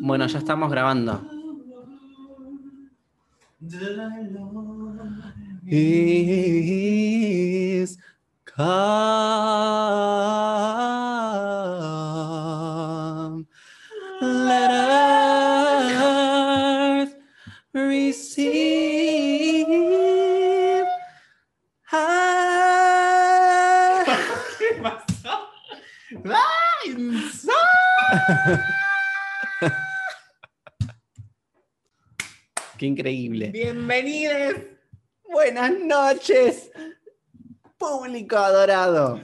Bueno, ya estamos grabando. Is come. Let earth receive. ¿Qué pasó? ¡Ay, so- Qué increíble. Bienvenidos. Buenas noches, público adorado.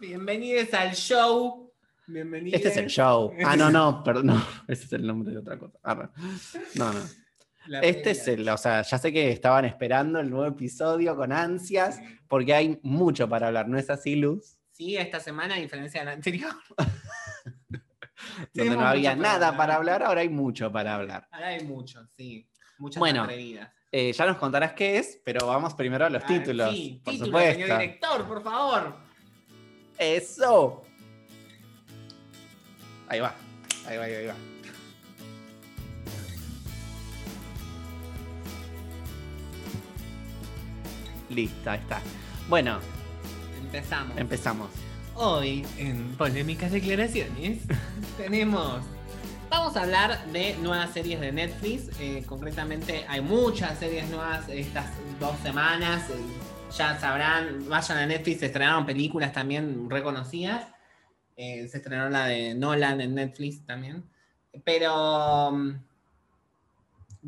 Bienvenidos al show. Bienvenidos. Este es el show. Ah, no, no, perdón, no, ese es el nombre de otra cosa. Arre. No, no. La Este es el, o sea, ya sé que estaban esperando el nuevo episodio con ansias, porque hay mucho para hablar, ¿no es así, Luz? Sí, esta semana, a diferencia de la anterior. Donde no había para nada para hablar, ahora hay mucho para hablar. Ahora hay mucho, sí. Muchas Bueno. Eh, ya nos contarás qué es, pero vamos primero a los Ah, títulos. Sí, por supuesto. señor director, por favor. Eso. Ahí va, ahí va, ahí va. Listo, ahí está. Bueno, Empezamos. empezamos. Hoy, en Polémicas Declaraciones, tenemos. Vamos a hablar de nuevas series de Netflix. eh, concretamente, hay muchas series nuevas estas dos semanas. eh, ya sabrán, vayan a Netflix, se estrenaron películas también reconocidas. Eh, se estrenó la de Nolan en Netflix también. Pero. mm,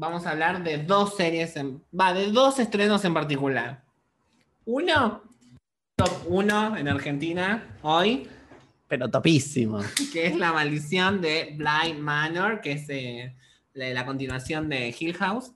Vamos a hablar de dos series, en- va, de dos estrenos en particular. Uno, top 1 en Argentina hoy, Pero topísimo. que es La Maldición de Blind Manor, que es eh, la, la continuación de Hill House.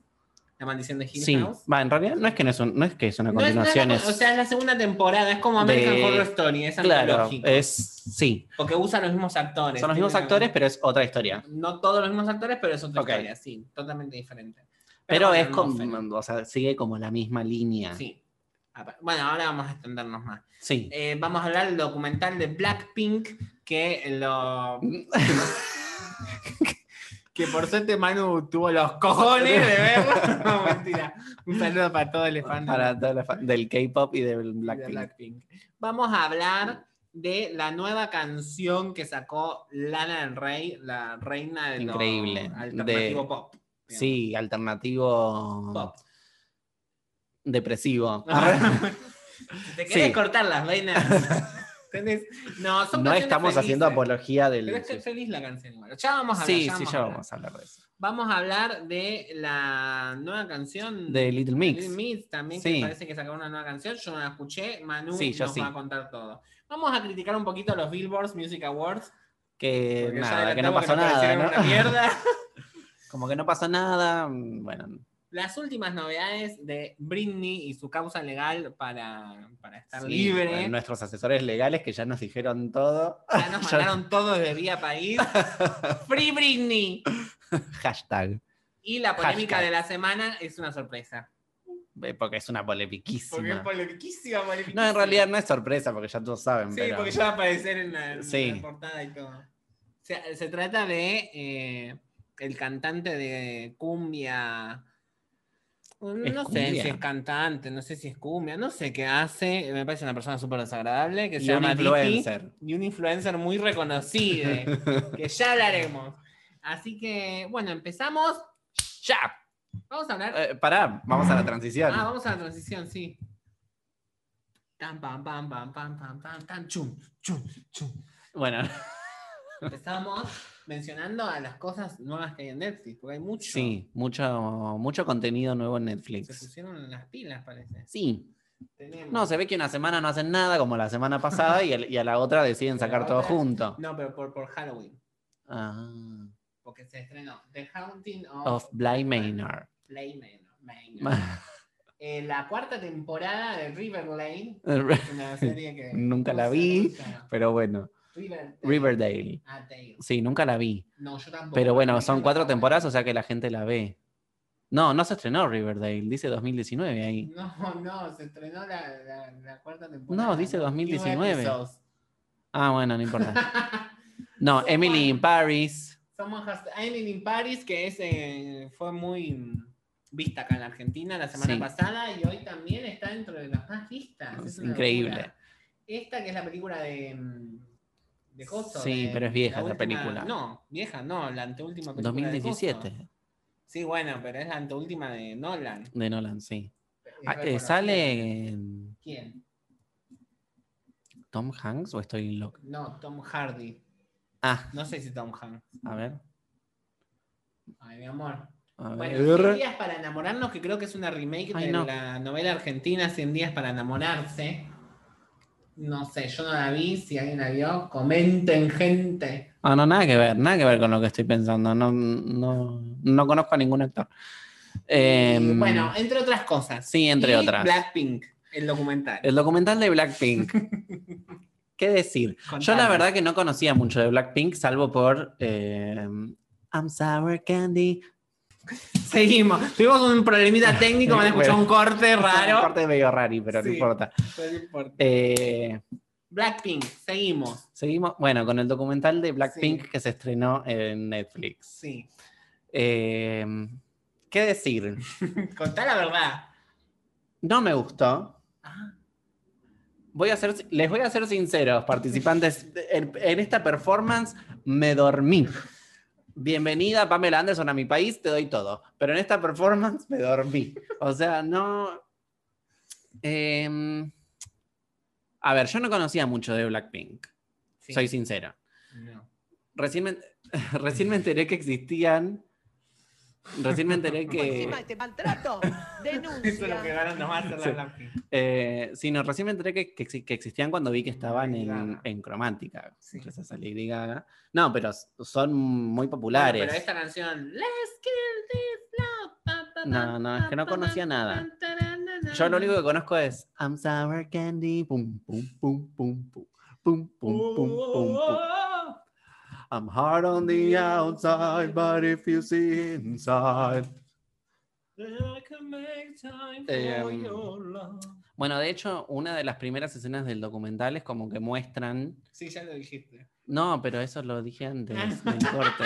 La Maldición de Hill Sí, House. va, en realidad no es que no es, un- no es que es una No es- no es la- continuación, o sea, es la segunda temporada, es como American de- Horror Story, es claro, antológico. es sí, Porque usa los mismos actores. son los mismos actores, pero es otra historia. No todos los mismos actores, pero es otra historia, sí, totalmente diferente. Pero con es como, o sea, sigue como la misma línea. Sí. Bueno, ahora vamos a extendernos más. Sí. Eh, vamos a hablar del documental de Blackpink que lo que por suerte Manu tuvo los cojones de verlo. No, mentira. Un saludo para todos los fans Para toda la fa- del K-pop y del de Blackpink. Blackpink. Vamos a hablar de la nueva canción que sacó Lana del Rey, la reina del Increíble. alternativo De- pop. digamos. Sí, alternativo Pop. Depresivo. Si te querés Sí. cortar las veinas. tenés- No, son no estamos haciendo apología del. Pero es que feliz la canción igual. Ya vamos a hablar. sí, ya sí, ya vamos a hablar de eso. Vamos a hablar de la nueva canción De Little Mix. Little Mix también, Sí. que parece que sacaron una nueva canción. Yo no la escuché. Manu Sí, nos sí. va a contar todo. Vamos a criticar un poquito los Billboards Music Awards. Que nada, que no pasó nada. una mierda. Como que no pasó nada. mm, Bueno, Las últimas novedades de Britney y su causa legal para, para estar sí, libre. bueno, nuestros asesores legales que ya nos dijeron todo. Ya nos mandaron todo de vía país. Free Britney. Hashtag. Y la polémica Hashtag. de la semana es una sorpresa. eh, Porque es una Porque es polemiquísima. polemiquísima, polemiquísima. No, en realidad no es sorpresa, porque ya todos saben. Sí, pero... porque ya va a aparecer en la, en Sí. la portada y todo. O sea, se trata de eh, el cantante de cumbia. ¿Es No sé cumbia? si es cantante, no sé si es cumbia, no sé qué hace. Me parece una persona súper desagradable que se llama influencer. y un influencer muy reconocido, que ya hablaremos. Así que, bueno, empezamos. ¡Ya! Vamos a hablar. Eh, pará, vamos a la transición. Ah, vamos a la transición, sí. Tan, pam, pam, pam, pam, pam, pam, tan, chum, chum, chum. Bueno, Empezamos mencionando a las cosas nuevas que hay en Netflix, porque hay mucho. sí, mucho, mucho contenido nuevo en Se Netflix. pusieron en las pilas, parece. Sí. Tenemos- No, se ve que una semana no hacen nada como la semana pasada y, el- y a la otra deciden sacar todo otra- junto. No, pero por, por Halloween. Ah, Porque se estrenó The Haunting of, of Bly Manor. Bly Manor. Manor. Eh, la cuarta temporada de River Lane. Una serie que. Nunca ¿cómo la se- vi. se? Pero bueno, Riverdale. Riverdale. Ah, Dale. Sí, nunca la vi. No, yo tampoco. Pero bueno, son cuatro temporadas, o sea que la gente la ve. No, no se estrenó Riverdale, dice 2019 ahí. No, no, se estrenó la, la, la cuarta temporada. No, dice New 2019. episodes. Ah, bueno, no importa. No, Emily in Paris. Someone Has Island in Paris, que es, eh, fue muy vista acá en la Argentina la semana Sí. pasada y hoy también está dentro de las más vistas. Es Increíble. locura. Esta que es la película de. De Coso. Sí, de- pero es vieja la esa película. No, vieja, no, la anteúltima película. de 2017 Coso. Sí, bueno, pero es la anteúltima de Nolan. de Nolan, sí. Ah, eh. ¿Sale eh, ¿Quién? Tom Hanks o estoy loco? No, Tom Hardy. Ah, No sé si Tom Hanks. a ver. Ay, mi amor. A Bueno, ver. 100 días para enamorarnos, que creo que es una remake Ay, de no. la novela argentina 100 días para enamorarse. No sé, yo no la vi, si alguien la vio, comenten gente. Ah, no, nada que ver, nada que ver con lo que estoy pensando. No, no, no conozco a ningún actor. Eh, Y, bueno, entre otras cosas. sí, entre Y otras. Blackpink, el documental. El documental de Blackpink. ¿Qué decir? Yo la verdad que no conocía mucho de Blackpink, salvo por eh, I'm Sour Candy. Seguimos. Tuvimos un problemita técnico, van a escuchar un corte Un raro. corte medio rari, pero no importa. pero no importa. Eh, Blackpink, seguimos. seguimos, bueno, con el documental de Blackpink Sí. que se estrenó en Netflix. Sí. Eh, ¿Qué decir? Contá la verdad. No me gustó. Ah, Voy a ser, les voy a ser sinceros, participantes. En, en esta performance me dormí. Bienvenida Pamela Anderson a mi país, te doy todo. Pero en esta performance me dormí. O sea, no. Em, a ver, yo no conocía mucho de Blackpink, sí. soy sincero. No. Recién me, recién me enteré que existían. Recién me enteré que. Encima te maltrato. Eso es lo que Denuncia. a hacer la Sí. Eh, sí, no, recién me enteré que, que que existían cuando vi que estaban en, en Cromática. Sí. Gracias a Lady Gaga. No, pero son muy Bueno, populares. pero esta canción, Let's kill this love. pa, pa, No, no, es que no conocía nada. Yo lo único que conozco es I'm sour candy, pum, pum, pum, pum, pum, pum, pum, pum, pum, pum. I'm hard on the outside, but if you see inside. I can make time Eh, for your love. Bueno, de hecho, una de las primeras escenas del documental es como que muestran. Sí, ya lo dijiste. No, pero eso lo dije antes del corte.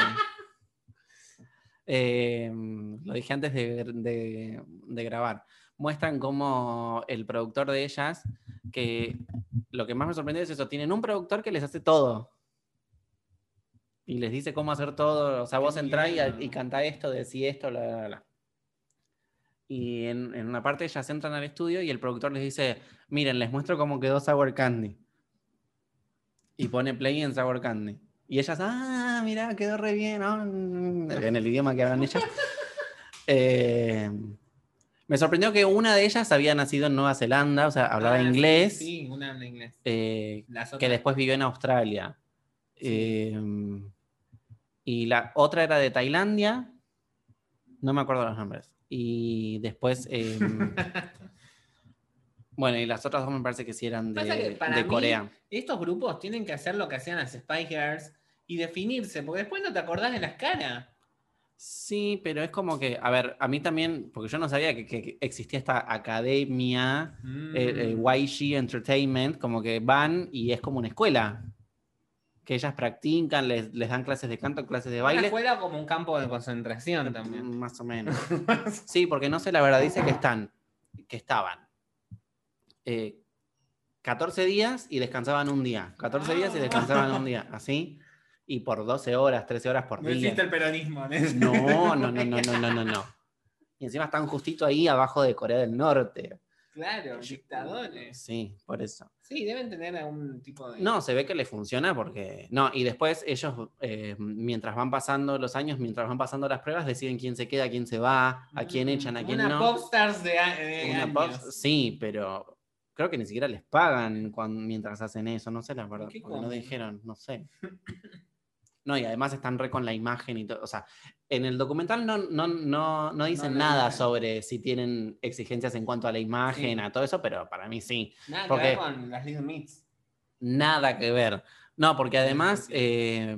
Eh, lo dije antes de, de- de grabar. Muestran como el productor de ellas, que lo que más me sorprendió es eso, tienen un productor que les hace todo. Y les dice cómo hacer todo. O sea, vos entrás y, y cantá esto, decí esto, bla, bla, bla. Y en, en una parte ellas entran al estudio y el productor les dice, miren, les muestro cómo quedó Sour Candy. Y pone play en Sour Candy. Y ellas, ah, mira, quedó re bien, ¿no? en el idioma que hablan ellas. Eh, me sorprendió que una de ellas había nacido en Nueva Zelanda, o sea, hablaba Ah, sí, inglés, Sí, una habla inglés. eh, que después vivió en Australia. Sí. Eh, y la otra era de Tailandia, no me acuerdo los nombres. Y después, eh, bueno, y las otras dos me parece que sí eran que de, para de mí- Corea. Estos grupos tienen que hacer lo que hacían las Spy Girls y definirse, porque después no te acordás de las caras. Sí, pero es como que, a ver, a mí también, porque yo no sabía que, que existía esta academia, eh, eh, Mm. YG Entertainment, como que van y es como una escuela. Que ellas practican, les, les dan clases de canto, clases de baile. escuela como un campo de concentración también. Más o menos. Sí, porque no sé, la verdad, dice que están, que estaban eh, 14 días y descansaban un día. 14 días y descansaban un día, así. Y por 12 horas, 13 horas por No día. existe el peronismo. No, no, no, no, no, no, no, no. Y encima están justito ahí abajo de Corea del Norte. Claro, dictadores. Sí, por eso. Sí, deben tener algún tipo de. No, se ve que les funciona porque. No, y después ellos, eh, mientras van pasando los años, mientras van pasando las pruebas, deciden quién se queda, quién se va, a quién echan, a quién una no. popstars de, de Una años. pop- sí, pero creo que ni siquiera les pagan cuan- mientras hacen eso, no sé la verdad, qué porque no dijeron, no sé. No, y además están re con la imagen y todo. O sea, en el documental no, no, no, no dicen no nada sobre si tienen exigencias en cuanto a la imagen, Sí. a todo eso, pero para mí sí. Nada porque- que ver con las Little Mix. Nada que ver. No, porque además sí. eh,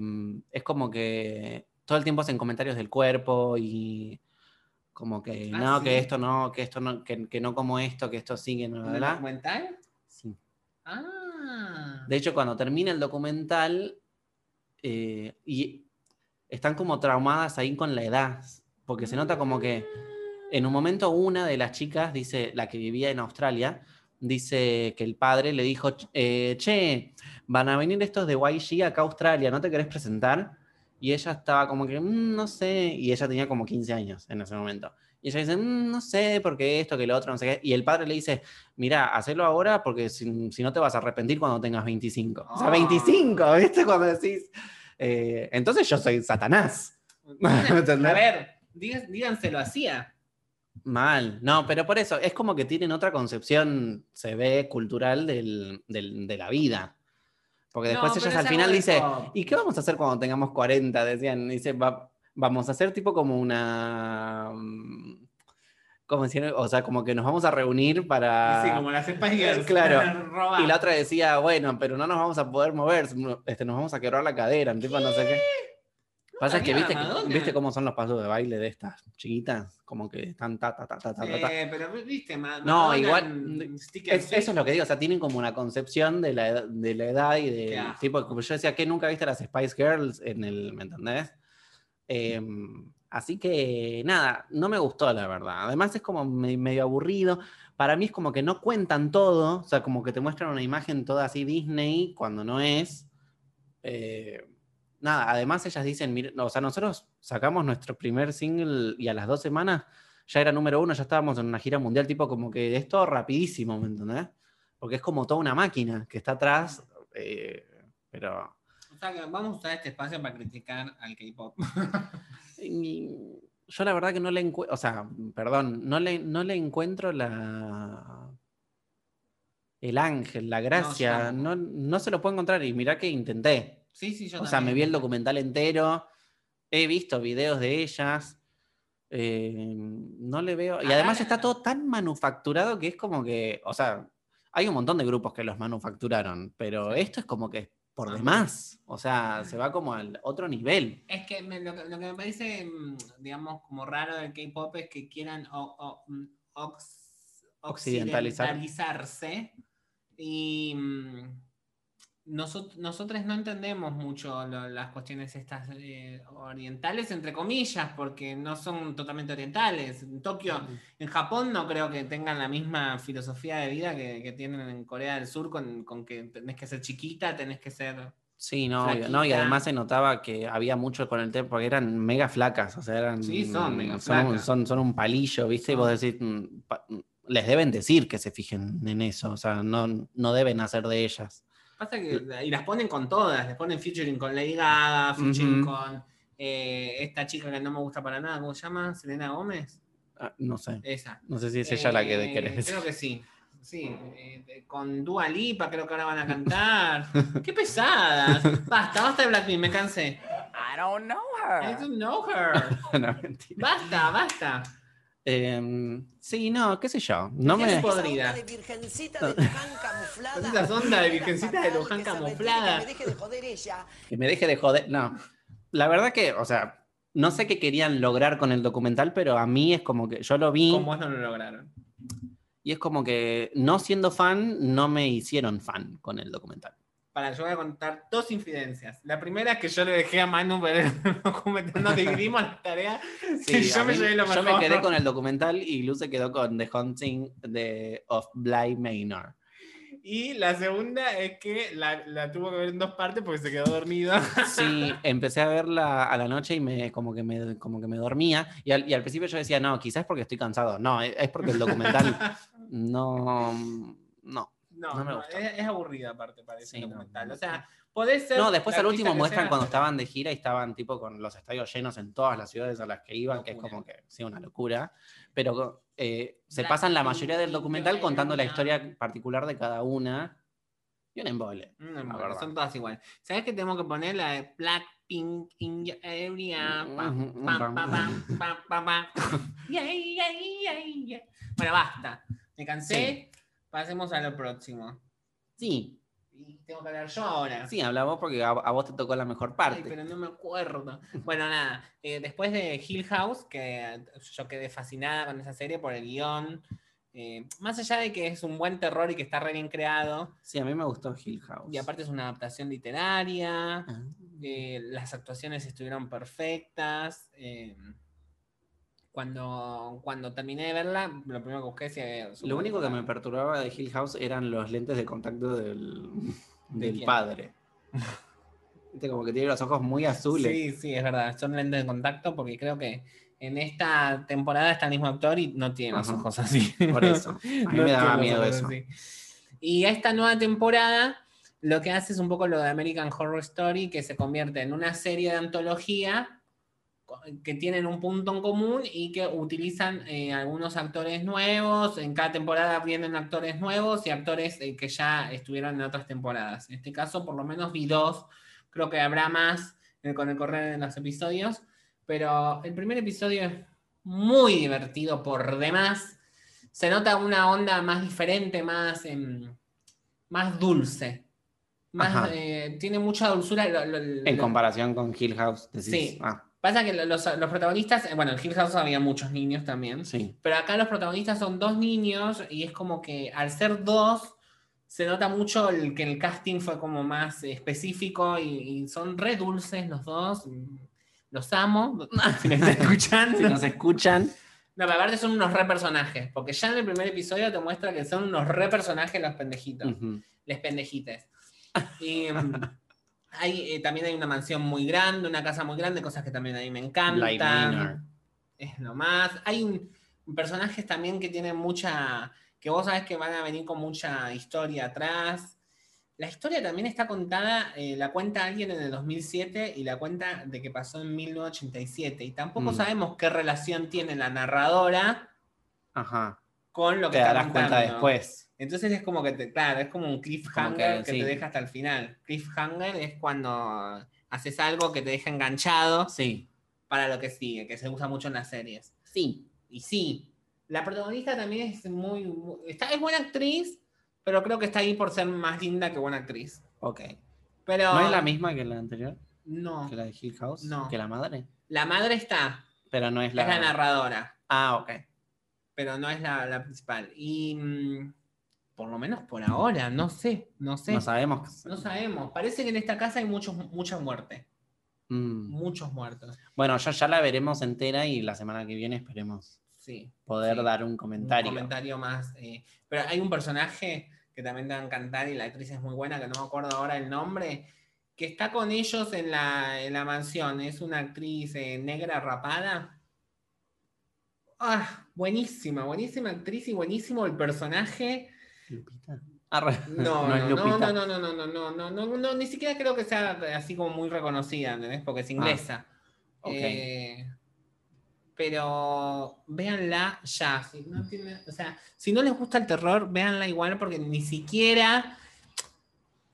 es como que todo el tiempo hacen comentarios del cuerpo y como que Ah, no, sí. que esto no, que esto no, que, que no como esto, que esto sigue, no, ¿Un bla. documental? Sí. Ah. De hecho, cuando termina el documental, eh, y están como traumadas ahí con la edad, porque se nota como que en un momento una de las chicas, dice, la que vivía en Australia, dice que el padre le dijo, eh, che, van a venir estos de YG acá a Australia, ¿no te querés presentar? Y ella estaba como que, "Mm, no sé, y ella tenía como 15 años en ese momento. Y ella dice, "Mm, no sé, porque esto, que lo otro, no sé qué. Y el padre le dice, mira, hacelo ahora porque si, si no te vas a arrepentir cuando tengas 25. O sea, Ah. 25, ¿viste? Cuando decís, eh, entonces yo soy Satanás. A ver, diga- díganselo hacía. Mal, no, pero por eso, es como que tienen otra concepción, se ve, cultural del- del- de la vida. Porque después No, ellas al final dice. ¿y qué vamos a hacer cuando tengamos 40? Decían, dice, "Va- vamos a hacer tipo como una... mm, ¿Cómo decir? O sea, como que nos vamos a reunir para... Sí, como las Spice Girls. Claro. Y la otra decía, bueno, pero no nos vamos a poder mover, este, nos vamos a quebrar la cadera, tipo no sé qué. Pasa que sabía, viste, viste cómo son los pasos de baile de estas chiquitas, como que están ta ta ta ta ta ta. Eh, pero viste, No, igual, Es- eso es lo que digo, o sea, tienen como una concepción de la, de la edad y de tipo, como yo decía, que nunca viste las Spice Girls en el, ¿me entendés? Em, así que nada, no me gustó la verdad. Además es como me- medio aburrido. Para mí es como que no cuentan todo, o sea, como que te muestran una imagen toda así Disney cuando no es. Eh, nada, además ellas dicen, "Mire, o sea, nosotros sacamos nuestro primer single y a las dos semanas ya era número uno, ya estábamos en una gira mundial, tipo como que es todo rapidísimo, ¿me entendés? Porque es como toda una máquina que está atrás, eh, pero vamos a usar este espacio para criticar al K-pop. yo la verdad que no le encuentro, o sea, perdón, no le, no le encuentro la... El ángel, la gracia, no, no se lo puedo encontrar y mirá que intenté. Sí, sí, yo O sea, me vi el documental entero, he visto videos de ellas, eh, no le veo. Y Ah, además está todo tan manufacturado que es como que, o sea, hay un montón de grupos que los manufacturaron, pero esto es como que por demás. O sea, se va como al otro nivel. Es que me- lo, que lo que me parece, mm, digamos, como raro del K-pop es que quieran o- o- mm, ox- Occidentalizar. occidentalizarse y mm, nosot- nosotros no entendemos mucho lo- las cuestiones estas eh, orientales, entre comillas, porque no son totalmente orientales. En Tokio, en Japón no creo que tengan la misma filosofía de vida que, que tienen en Corea del Sur con, con que tenés que ser chiquita, tenés que ser... Sí, no, no, y además se notaba que había mucho con el tema, porque eran mega flacas, o sea, eran... Sí, son mega son, flacas. son, son un palillo, ¿viste? Y vos decís, mm, pa- les deben decir que se fijen en eso, o sea, no, no deben hacer de ellas. Pasa que y las ponen con todas, les ponen featuring con Lady Gaga, featuring con eh, esta chica que no me gusta para nada, ¿cómo se llama? Selena Gómez. Ah, no sé, Esa. no sé si es ella la que Eh, querés decir. Creo que sí. Sí, eh, con Dua Lipa creo que ahora van a cantar. ¡Qué pesadas! Basta, basta de Blackpink, me cansé. I don't know I her. don't know her. no, mentira. Basta, basta. Em, sí, no, qué sé yo. No ¿Qué me. es podrida? de virgencita de Luján camuflada. Esa onda de virgencita de Luján camuflada. Que me deje de joder ella. Que me deje de joder. No. La verdad que, o sea, no sé qué querían lograr con el documental, pero a mí es como que yo lo vi ¿Cómo no lo lograron? y es como que no siendo fan, no me hicieron fan con el documental. Para, yo voy a contar dos infidencias. La primera es que yo le dejé a Manu ver el documental, nos dividimos la tarea. Sí, yo me mí- llevé lo yo mejor. me quedé con el documental y Lu se quedó con The Haunting de, of Bly Manor. Y la segunda es que la, la tuvo que ver en dos partes porque se quedó dormido. Sí, empecé a verla a la noche y me como que me, como que me dormía. Y al, y al principio yo decía, no, quizás porque estoy cansado. No, es es porque el documental no. No. No, No me no, es, es aburrida aparte para ese Sí, no. documental. O sea, podés ser. No, después la al último muestran cuando estaban de gira y estaban tipo con los estadios llenos en todas las ciudades a las que iban, que es Locura. como que, sí, una locura. Pero eh, se Black pasan la mayoría del documental contando la historia particular de cada una. Y un embole. La bueno, verdad. son todas iguales. ¿Sabes que tenemos que poner la de Blackpink in your area? Pam, Ujú, pam, pam. pam, pam, pam, pam, pam. Yeah, yeah, yeah, yeah. Bueno, basta. Me cansé. Pasemos a lo próximo. Sí, Y tengo que hablar yo ahora. sí, habla vos porque a, a vos te tocó la mejor Ay, parte. pero no me acuerdo. Bueno, nada. eh, después de Hill House, que yo quedé fascinada con esa serie por el guion. eh, más allá de que es un buen terror y que está re bien creado, Sí, a mí me gustó Hill House. y aparte es una adaptación literaria. Ah. eh, las actuaciones estuvieron perfectas. Eh, cuando, cuando terminé de verla, lo primero que busqué es había- Lo único que me perturbaba de Hill House eran los lentes de contacto del, ¿De del quién? padre. Viste, como que tiene los ojos muy azules. Sí, sí, es verdad. Son lentes de contacto porque creo que en esta temporada está el mismo actor y no tiene los ojos así. Por eso. A mí No me daba miedo eso. así. Y a esta nueva temporada lo que hace es un poco lo de American Horror Story, que se convierte en una serie de antología que tienen un punto en común y que utilizan eh, algunos actores nuevos. En cada temporada vienen actores nuevos y actores eh, que ya estuvieron en otras temporadas. En este caso, por lo menos vi dos. Creo que habrá más eh, con el correr de los episodios. Pero el primer episodio es muy divertido por demás. Se nota una onda más diferente, más, em, más dulce. Más, tiene mucha dulzura. lo- lo- En lo- comparación con Hill House, decís. Sí. Ah, Pasa que lo- los, los protagonistas, eh, bueno, en Hill House había muchos niños también, sí. pero acá los protagonistas son dos niños y es como que al ser dos se nota mucho el, que el casting fue como más específico y, y son re dulces los dos. Los amo. Si me están escuchando. Si nos escuchan, No, pero aparte son unos re personajes, porque ya en el primer episodio te muestra que son unos re personajes los pendejitos ujú, les pendejites. Y hay, eh, también hay una mansión muy grande, una casa muy grande, cosas que también a mí me encantan. Es lo más. Hay un- personajes también que tienen mucha. que vos sabés que van a venir con mucha historia atrás. La historia también está contada, eh, la cuenta alguien en el 2007 y la cuenta de que pasó en 1987. Y tampoco Mm. sabemos qué relación tiene la narradora Ajá. con lo que Te está darás cuenta después. Entonces es como que, te, claro, es como un cliffhanger Como que, que, sí. te deja hasta el final. Cliffhanger es cuando haces algo que te deja enganchado Sí. para lo que sigue, que se usa mucho en las series. Sí. Y sí, la protagonista también es muy, está, es buena actriz, pero creo que está ahí por ser más linda que buena actriz. Ok. Pero ¿No es la misma que la anterior? No, ¿Que la de Hill House? No. ¿Que la madre? la madre está, Pero no es la. es la narradora, Ah, ok. pero no es la, la principal. Y mm, por lo menos por ahora, no sé, no sé. No sabemos. No sabemos. Parece que en esta casa hay muchos, mucha muerte. Mm. Muchos muertos. Bueno, ya, ya la veremos entera y la semana que viene esperemos Sí. poder Sí. dar un Un comentario. comentario más. eh, Pero hay un personaje que también te va a encantar y la actriz es muy buena, que no me acuerdo ahora el nombre, que está con ellos en la, en la mansión. Es una actriz eh, negra rapada. Ah, buenísima, buenísima actriz y buenísimo el personaje. ¿Lupita? Arre. No, no, es no, Lupita. no, no, no, no, no, no, no, no, no, ni siquiera creo que sea así como muy reconocida, ¿entendés? Porque es inglesa. ok. Eh, pero véanla ya. Si no, tiene- o sea, si no les gusta el terror, véanla igual porque ni siquiera.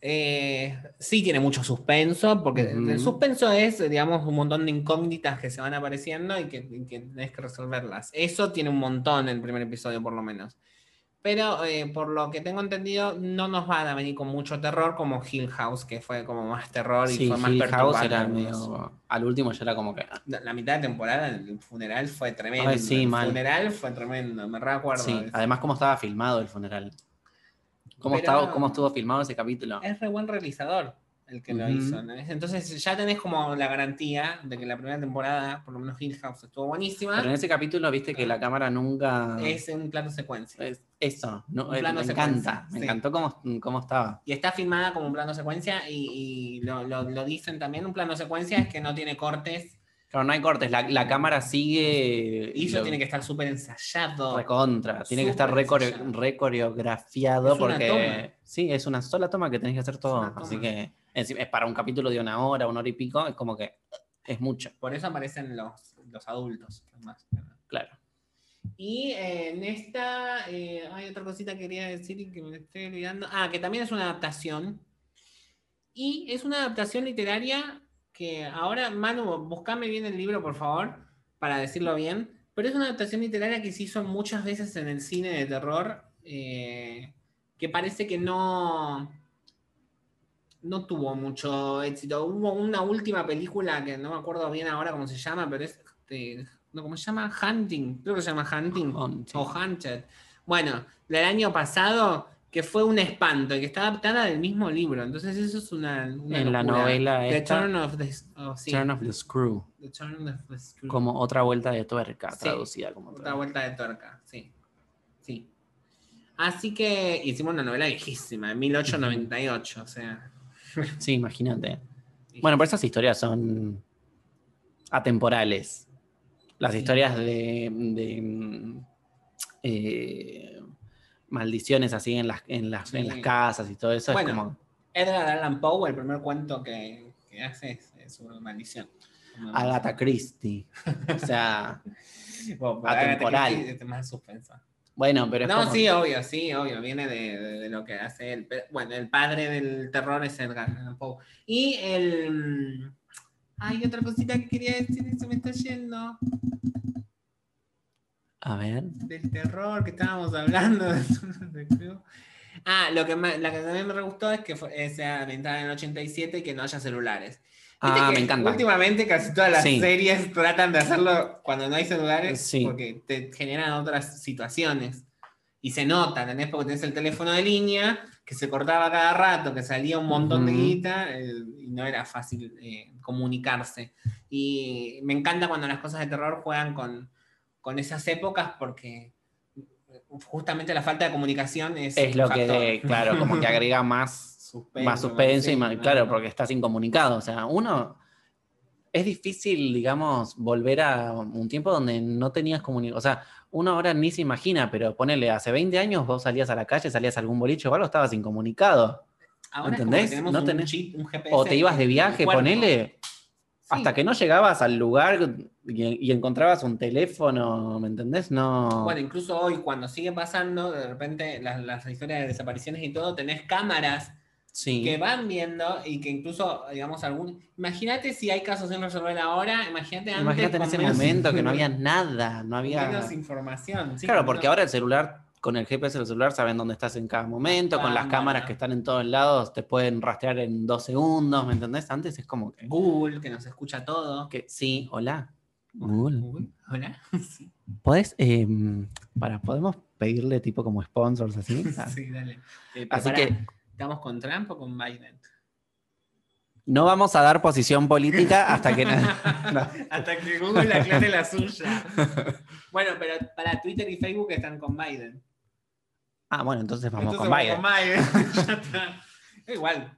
eh, sí tiene mucho suspenso, porque Ujú. el suspenso es, digamos, un montón de incógnitas que se van apareciendo y que, y que tenés que resolverlas. Eso tiene un montón en el primer episodio, por lo menos. Pero eh, por lo que tengo entendido, no nos van a venir con mucho terror como Hill House, que fue como más terror y Sí, fue más Hill House era medio. Al último ya era como que. ah, La la mitad de temporada, el funeral fue tremendo. Ay, sí, el mal. funeral fue tremendo, me recuerdo. Sí, además, cómo estaba filmado el funeral. ¿Cómo, Pero- estaba, ¿Cómo estuvo filmado ese capítulo? Es re buen realizador el que lo hizo. ¿no? Entonces ya tenés como la garantía de que la primera temporada, por lo menos Hill House, estuvo buenísima. Pero en ese capítulo viste que la cámara nunca. Es un plano secuencia. es- eso, no, Un eh, plano me secuencia, encanta. Me sí. encantó cómo, cómo estaba. Y está filmada como un plano secuencia y, y lo, lo- lo dicen también. Un plano secuencia es que no tiene cortes Claro, no hay cortes, la, la cámara sigue. y eso lo- tiene que estar súper ensayado. Recontra, tiene que estar Súper re, porque. toma. Sí, es una sola toma que tenés que hacer todo. Así que es para un capítulo de una hora, una hora y pico, es como que es mucho, Por eso aparecen los, los adultos. más. claro. Y eh, en esta eh, hay otra cosita que quería decir y que me estoy olvidando. Ah, que también es una adaptación. Y es una adaptación literaria que ahora, Manu, buscame bien el libro, por favor, para decirlo bien. Pero es una adaptación literaria que se hizo muchas veces en el cine de terror, eh, que parece que no, no tuvo mucho éxito. Hubo una última película que no me acuerdo bien ahora cómo se llama, pero es, este, no, ¿cómo se llama? Hunting, creo que se llama Hunting Hunting. o Hunted. Bueno, del año pasado que fue un espanto y que está adaptada del mismo libro. Entonces eso es una, una En la novela The esta- Turn of the, oh, sí, Turn of the Screw. The Turn of the Screw. Como otra vuelta de tuerca, Sí. traducida como Otra otra vuelta de tuerca, sí. Sí. Así que hicimos una novela viejísima, de 1898, o sea. Sí, imagínate. Bueno, pero esas historias son atemporales. Las Sí. historias de, de, mm, eh, maldiciones así en las, en, las, en las casas y todo eso Bueno, es como Edgar Allan Poe, el primer cuento que, que hace es, sobre maldición. Agatha Christie. O sea. Bueno, atemporal. Es más suspensa. bueno, pero es No, como- sí, obvio, sí, obvio, viene de, de- de lo que hace él. Bueno, el padre del terror es Edgar Allan Poe. Y el... mm, Hay otra cosita que quería decir y se me está yendo. A ver. Del terror que estábamos hablando. ah, lo que, me- la que también me gustó es que fue, eh, sea ambientada en el 87 y que no haya celulares. Ah, me encanta. Últimamente casi todas las Sí. series tratan de hacerlo cuando no hay celulares Sí. porque te generan otras situaciones. Y se nota, ¿entendés? Porque tenés el teléfono de línea que se cortaba cada rato, que salía un montón de guita eh, y no era fácil eh, comunicarse. Y me encanta cuando las cosas de terror juegan con, con esas épocas porque justamente la falta de comunicación es, Es lo que, factor. claro, como que agrega más Suspenso, más suspenso y más, claro, porque estás incomunicado. O sea, uno es difícil, digamos, volver a un tiempo donde no tenías comunicación. O sea, uno ahora ni se imagina, pero ponele, hace 20 años vos salías a la calle, salías a algún boliche o algo, estabas incomunicado. Ahora es como ¿Entendés? que No un tenés- chip, un GPS O te ibas de viaje, ponele, Sí. hasta que no llegabas al lugar y, y encontrabas un teléfono, ¿me entendés? No. Bueno, incluso hoy, cuando sigue pasando, de repente las, las historias de desapariciones y todo, tenés cámaras sí. que van viendo y que incluso, digamos, algún. Imagínate si hay casos sin resolver ahora, imagínate antes. Imagínate en ese momento que no había nada, no había. menos información. sí, Claro, porque ahora el celular, con el GPS del celular, saben dónde estás en cada momento, con las cámaras. cámaras que están en todos lados, te pueden rastrear en dos segundos, ¿me entendés? Antes es como que, Google, que nos escucha todo. que sí, hola. Google. Google, Hola. Sí, ¿Podés, em, para, podemos pedirle tipo como sponsors así? Ah, sí, dale. Eh, Así que ¿Estamos con Trump o con Biden? no vamos a dar posición política hasta que... no. Hasta que Google aclare la suya. Bueno, pero para Twitter y Facebook están con Biden. Ah, bueno, entonces vamos Entonces con Biden. Biden. Ya está. Igual.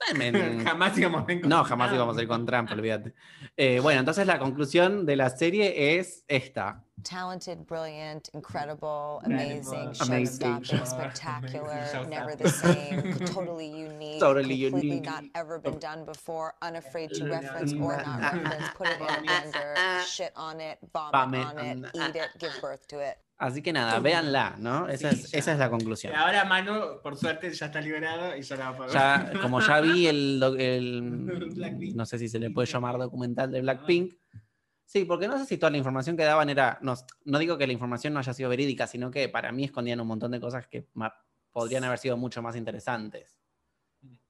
Jamás íbamos a ir con No, jamás íbamos a ir con Trump, olvídate. Eh, bueno, entonces la conclusión de la serie es esta. talented, brilliant, incredible, amazing, amazing, show-stopping, show- spectacular, amazing, never the same, totally unique, Totally completely unique. not ever been done before, unafraid to reference or not reference, put it in a blender, shit on it, vomit Vomit on it, eat it, give birth to it. Así que nada, véanla, ¿no? Esa, Sí, es, esa es la conclusión. Ahora Manu, por suerte, ya está liberado y ya la va a poder Ya, como ya vi el, el- Blackpink. no sé si se le puede llamar documental de Blackpink. Sí, porque no sé si toda la información que daban era, no, no digo que la información no haya sido verídica, sino que para mí escondían un montón de cosas que podrían haber sido mucho más interesantes.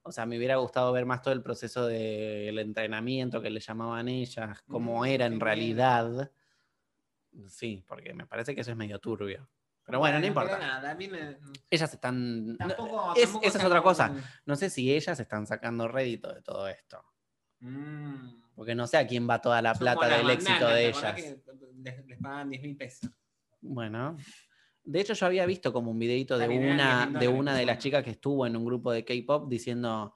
O sea, me hubiera gustado ver más todo el proceso del entrenamiento que le llamaban ellas, cómo Mm, era en realidad. Sí, porque me parece que eso es medio turbio. Pero bueno, no importa. Pero nada, a mí me- Ellas están... Tampoco, es- tampoco esa es otra cosa. No sé si ellas están sacando rédito de todo esto. Mm. Porque no sé a quién va toda la Son plata del éxito de ¿te acordás ellas. que Les, les pagan 10 mil pesos. Bueno. De hecho, yo había visto como un videito de una, 10.000 de una de las chicas que estuvo en un grupo de K-pop diciendo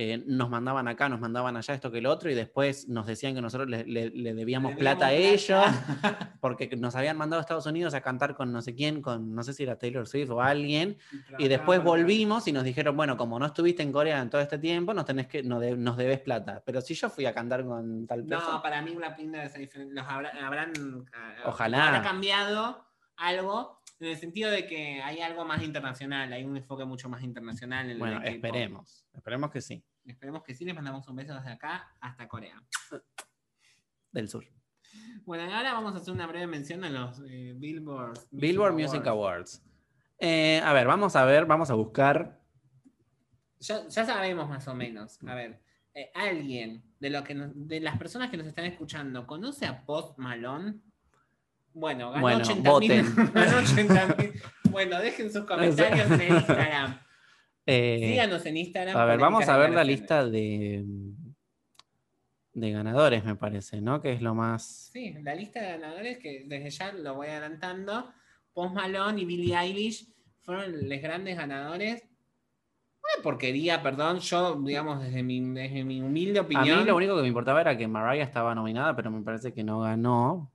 eh, nos mandaban acá, nos mandaban allá esto que el otro, y después nos decían que nosotros le, le- le debíamos Le plata a ellos, porque nos habían mandado a Estados Unidos a cantar con no sé quién, con no sé si era Taylor Swift o alguien, y después volvimos y nos dijeron, bueno, como no estuviste en Corea en todo este tiempo, nos tenés que, nos, de- nos debes plata. Pero si yo fui a cantar con tal No, persona. para mí ser diferente. Los habrá- habrán, ah, Ojalá. habrá cambiado algo en el sentido de que hay algo más internacional, hay un enfoque mucho más internacional. En Bueno, esperemos, esperemos que sí, Esperemos que sí, les mandamos un beso desde acá hasta Corea. del sur. Bueno, y ahora vamos a hacer una breve mención a los eh, Billboard, Billboard Music Awards. Eh, a ver, vamos a ver, vamos a buscar. Ya, ya sabemos más o menos. A ver, eh, alguien de, lo que nos- de las personas que nos están escuchando, ¿conoce a Post Malone? Bueno, ganó Bueno, 80 mil. voten. Ganó 80 mil. Bueno, dejen sus comentarios en Instagram. Eh, Síganos en Instagram. a ver, vamos a ver la lista de, de ganadores, me parece, ¿no? Que es lo más. Sí, la lista de ganadores que desde ya lo voy adelantando. Post Malone y Billie Eilish fueron los grandes ganadores. Una porquería, perdón. Yo, digamos, desde mi, desde mi humilde A opinión. mí lo único que me importaba era que Mariah estaba nominada, pero me parece que no ganó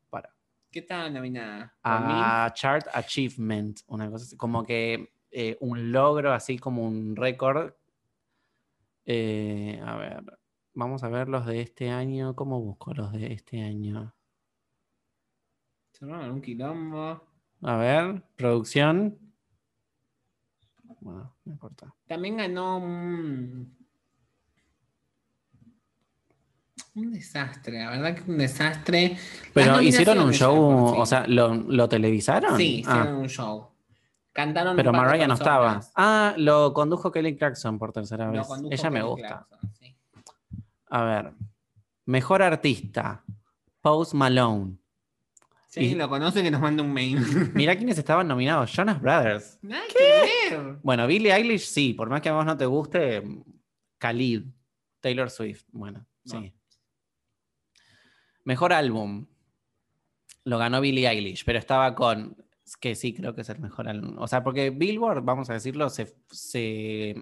¿Qué estaba nominada? ¿Por mí? a Chart Achievement, una cosa así, como que eh, un logro, así como un récord. Eh, a ver, vamos a ver los de este año. ¿Cómo busco los de este año? Se armaron un quilombo. A ver, producción. Bueno, no importa. También ganó un. Un desastre, la verdad que un desastre. Pero hicieron un show, sí. o sea, ¿lo, lo televisaron? Sí, Ah, hicieron un show. Cantaron. pero Mariah no estaba. Ah, lo condujo Kelly Clarkson por tercera vez. Ella me gusta. Clarkson, sí. A ver. Mejor artista. Post Malone. Y- alguien lo conoce, que nos mande un mail. Mirá quiénes estaban nominados. Jonas Brothers. Nada que ver. Bueno, Billie Eilish sí, por más que a vos no te guste. Khalid. Taylor Swift. Bueno, No. sí. Mejor álbum. Lo ganó Billie Eilish, pero estaba con. Que sí, creo que es el mejor álbum. O sea, porque Billboard, vamos a decirlo, se, se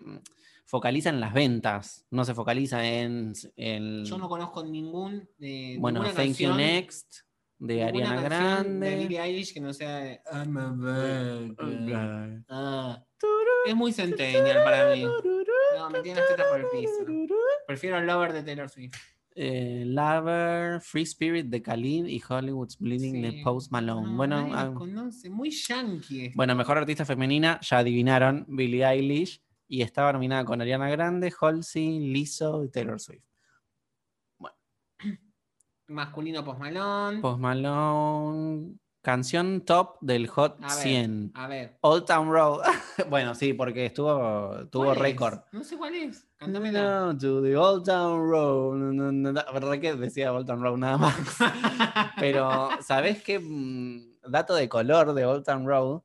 focaliza en las ventas. No se focaliza en. en- Yo no conozco ningún. eh, bueno, Thank You Next. De Ariana canción De Grande. Billie Eilish que no sea I'm a virgin. Ay. Ah, es muy centennial para mí. No, me tiene las tetas por el piso. Prefiero Lover de Taylor Swift. Eh, Lover, Free Spirit de Khalid y Hollywood's Bleeding de. Post Malone. No, bueno, nadie ah, conoce. Muy yankee. esto. bueno, mejor artista femenina, ya adivinaron, Billie Eilish. Y estaba nominada con Ariana Grande, Halsey, Lizzo y Taylor Swift. Masculino Post Malone. Post Malone, canción top del Hot A ver, 100. A ver. Old Town Road. bueno, sí, porque estuvo, tuvo récord. No sé cuál es. Cántamela. No, to the Old Town Road. No, no, no. ¿Verdad que decía Old Town Road nada más? Pero, ¿sabés qué mm, dato de color de Old Town Road?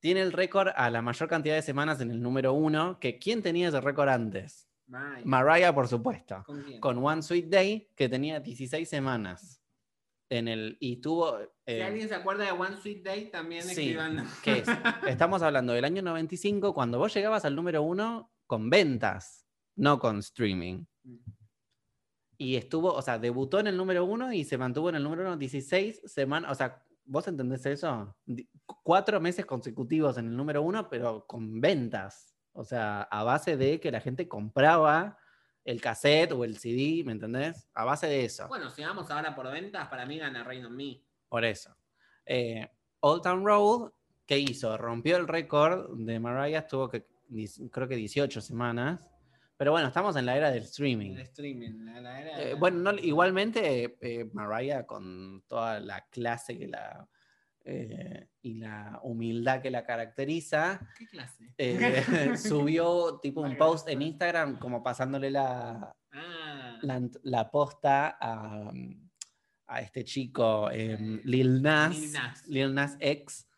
Tiene el récord a la mayor cantidad de semanas en el número uno, que ¿quién tenía ese récord antes? Vaya, Mariah, por supuesto. ¿con quién? Con One Sweet Day, que tenía 16 semanas. En el, y tuvo... Si eh, alguien se acuerda de One Sweet Day, también sí, escriban. ¿qué es? Estamos hablando del año 95, cuando vos llegabas al número uno con ventas, no con streaming. Y estuvo, o sea, debutó en el número uno y se mantuvo en el número uno 16 semanas. O sea, ¿vos entendés eso? Cuatro meses consecutivos en el número uno, pero con ventas. O sea, a base de que la gente compraba el cassette o el CD, ¿me entendés? A base de eso. Bueno, si vamos ahora por ventas, para mí gana Reino mí. Por eso. Eh, Old Town Road, ¿qué hizo? Rompió el récord de Mariah, estuvo que, creo que 18 semanas. Pero bueno, estamos en la era del streaming. El streaming, la, la era- Eh, bueno, no- igualmente eh, Mariah con toda la clase que la, eh, y la humildad que la caracteriza, ¿Qué clase? eh, subió tipo un post en. Instagram como pasándole la, Ah, la, la posta a, a este chico Eh, Lil Nas, Lil Nas. Lil Nas X.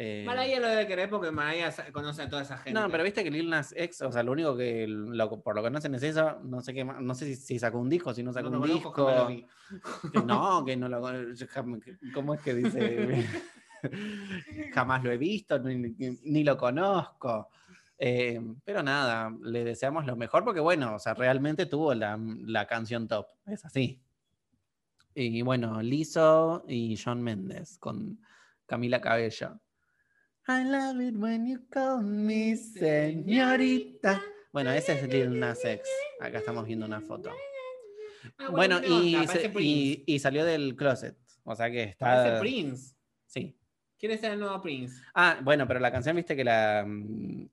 eh, lo debe querer porque Mariah sa- conoce a toda esa gente. no, pero viste que Lil Nas X, o sea, lo único que lo- por lo que conocen es eso, no sé qué más- no sé si, si sacó un disco, si no sacó No un disco. no, que no lo ¿Cómo es que dice? jamás lo he visto, ni, lo conozco. Eh, pero nada, le deseamos lo mejor porque, bueno, o sea, realmente tuvo la, la canción top. Es así. Y bueno, Lizzo y John Méndez con Camila Cabello. I love it when you call me señorita. Bueno, ese es Lil Nas X. Acá estamos viendo una foto. Ah, Bueno, ¿qué y, se- salió del closet. O sea que está. Parece Prince. Sí. ¿Quiere ser el nuevo Prince? Ah, bueno, pero la canción, viste que la mm,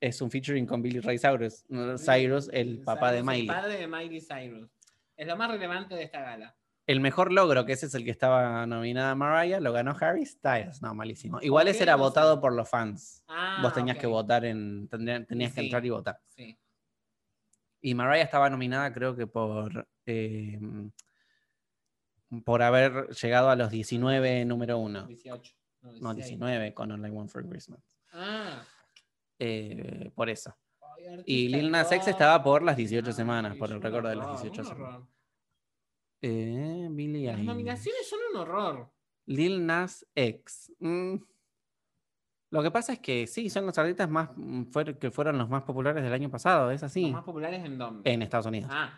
es un featuring con Billy Ray Cyrus. Cyrus, el papá de Miley. El padre de Miley Cyrus. Es lo más relevante de esta gala. El mejor logro, que ese es el que estaba nominada Mariah, lo ganó Harry Styles. No, malísimo. Igual ese era No sé. votado por los fans. Ah, Vos tenías que votar en. tenías que entrar y votar. Sí. Y Mariah estaba nominada, creo que por. eh, por haber llegado a los 19 número uno. 18. No, 19 con I Want for Christmas. Ah. Eh, por eso. Ay, Y Lil Nas X estaba por las 18 Ay, semanas, por el récord de las horror, 18 un semanas. horror. Eh, Billie Las Eilish. nominaciones son un horror. Lil Nas X. Mm. Lo que pasa es que sí, son los artistas más mm, fuer- que fueron los más populares del año pasado, es así. Los más populares en dónde? En Estados Unidos. Ah,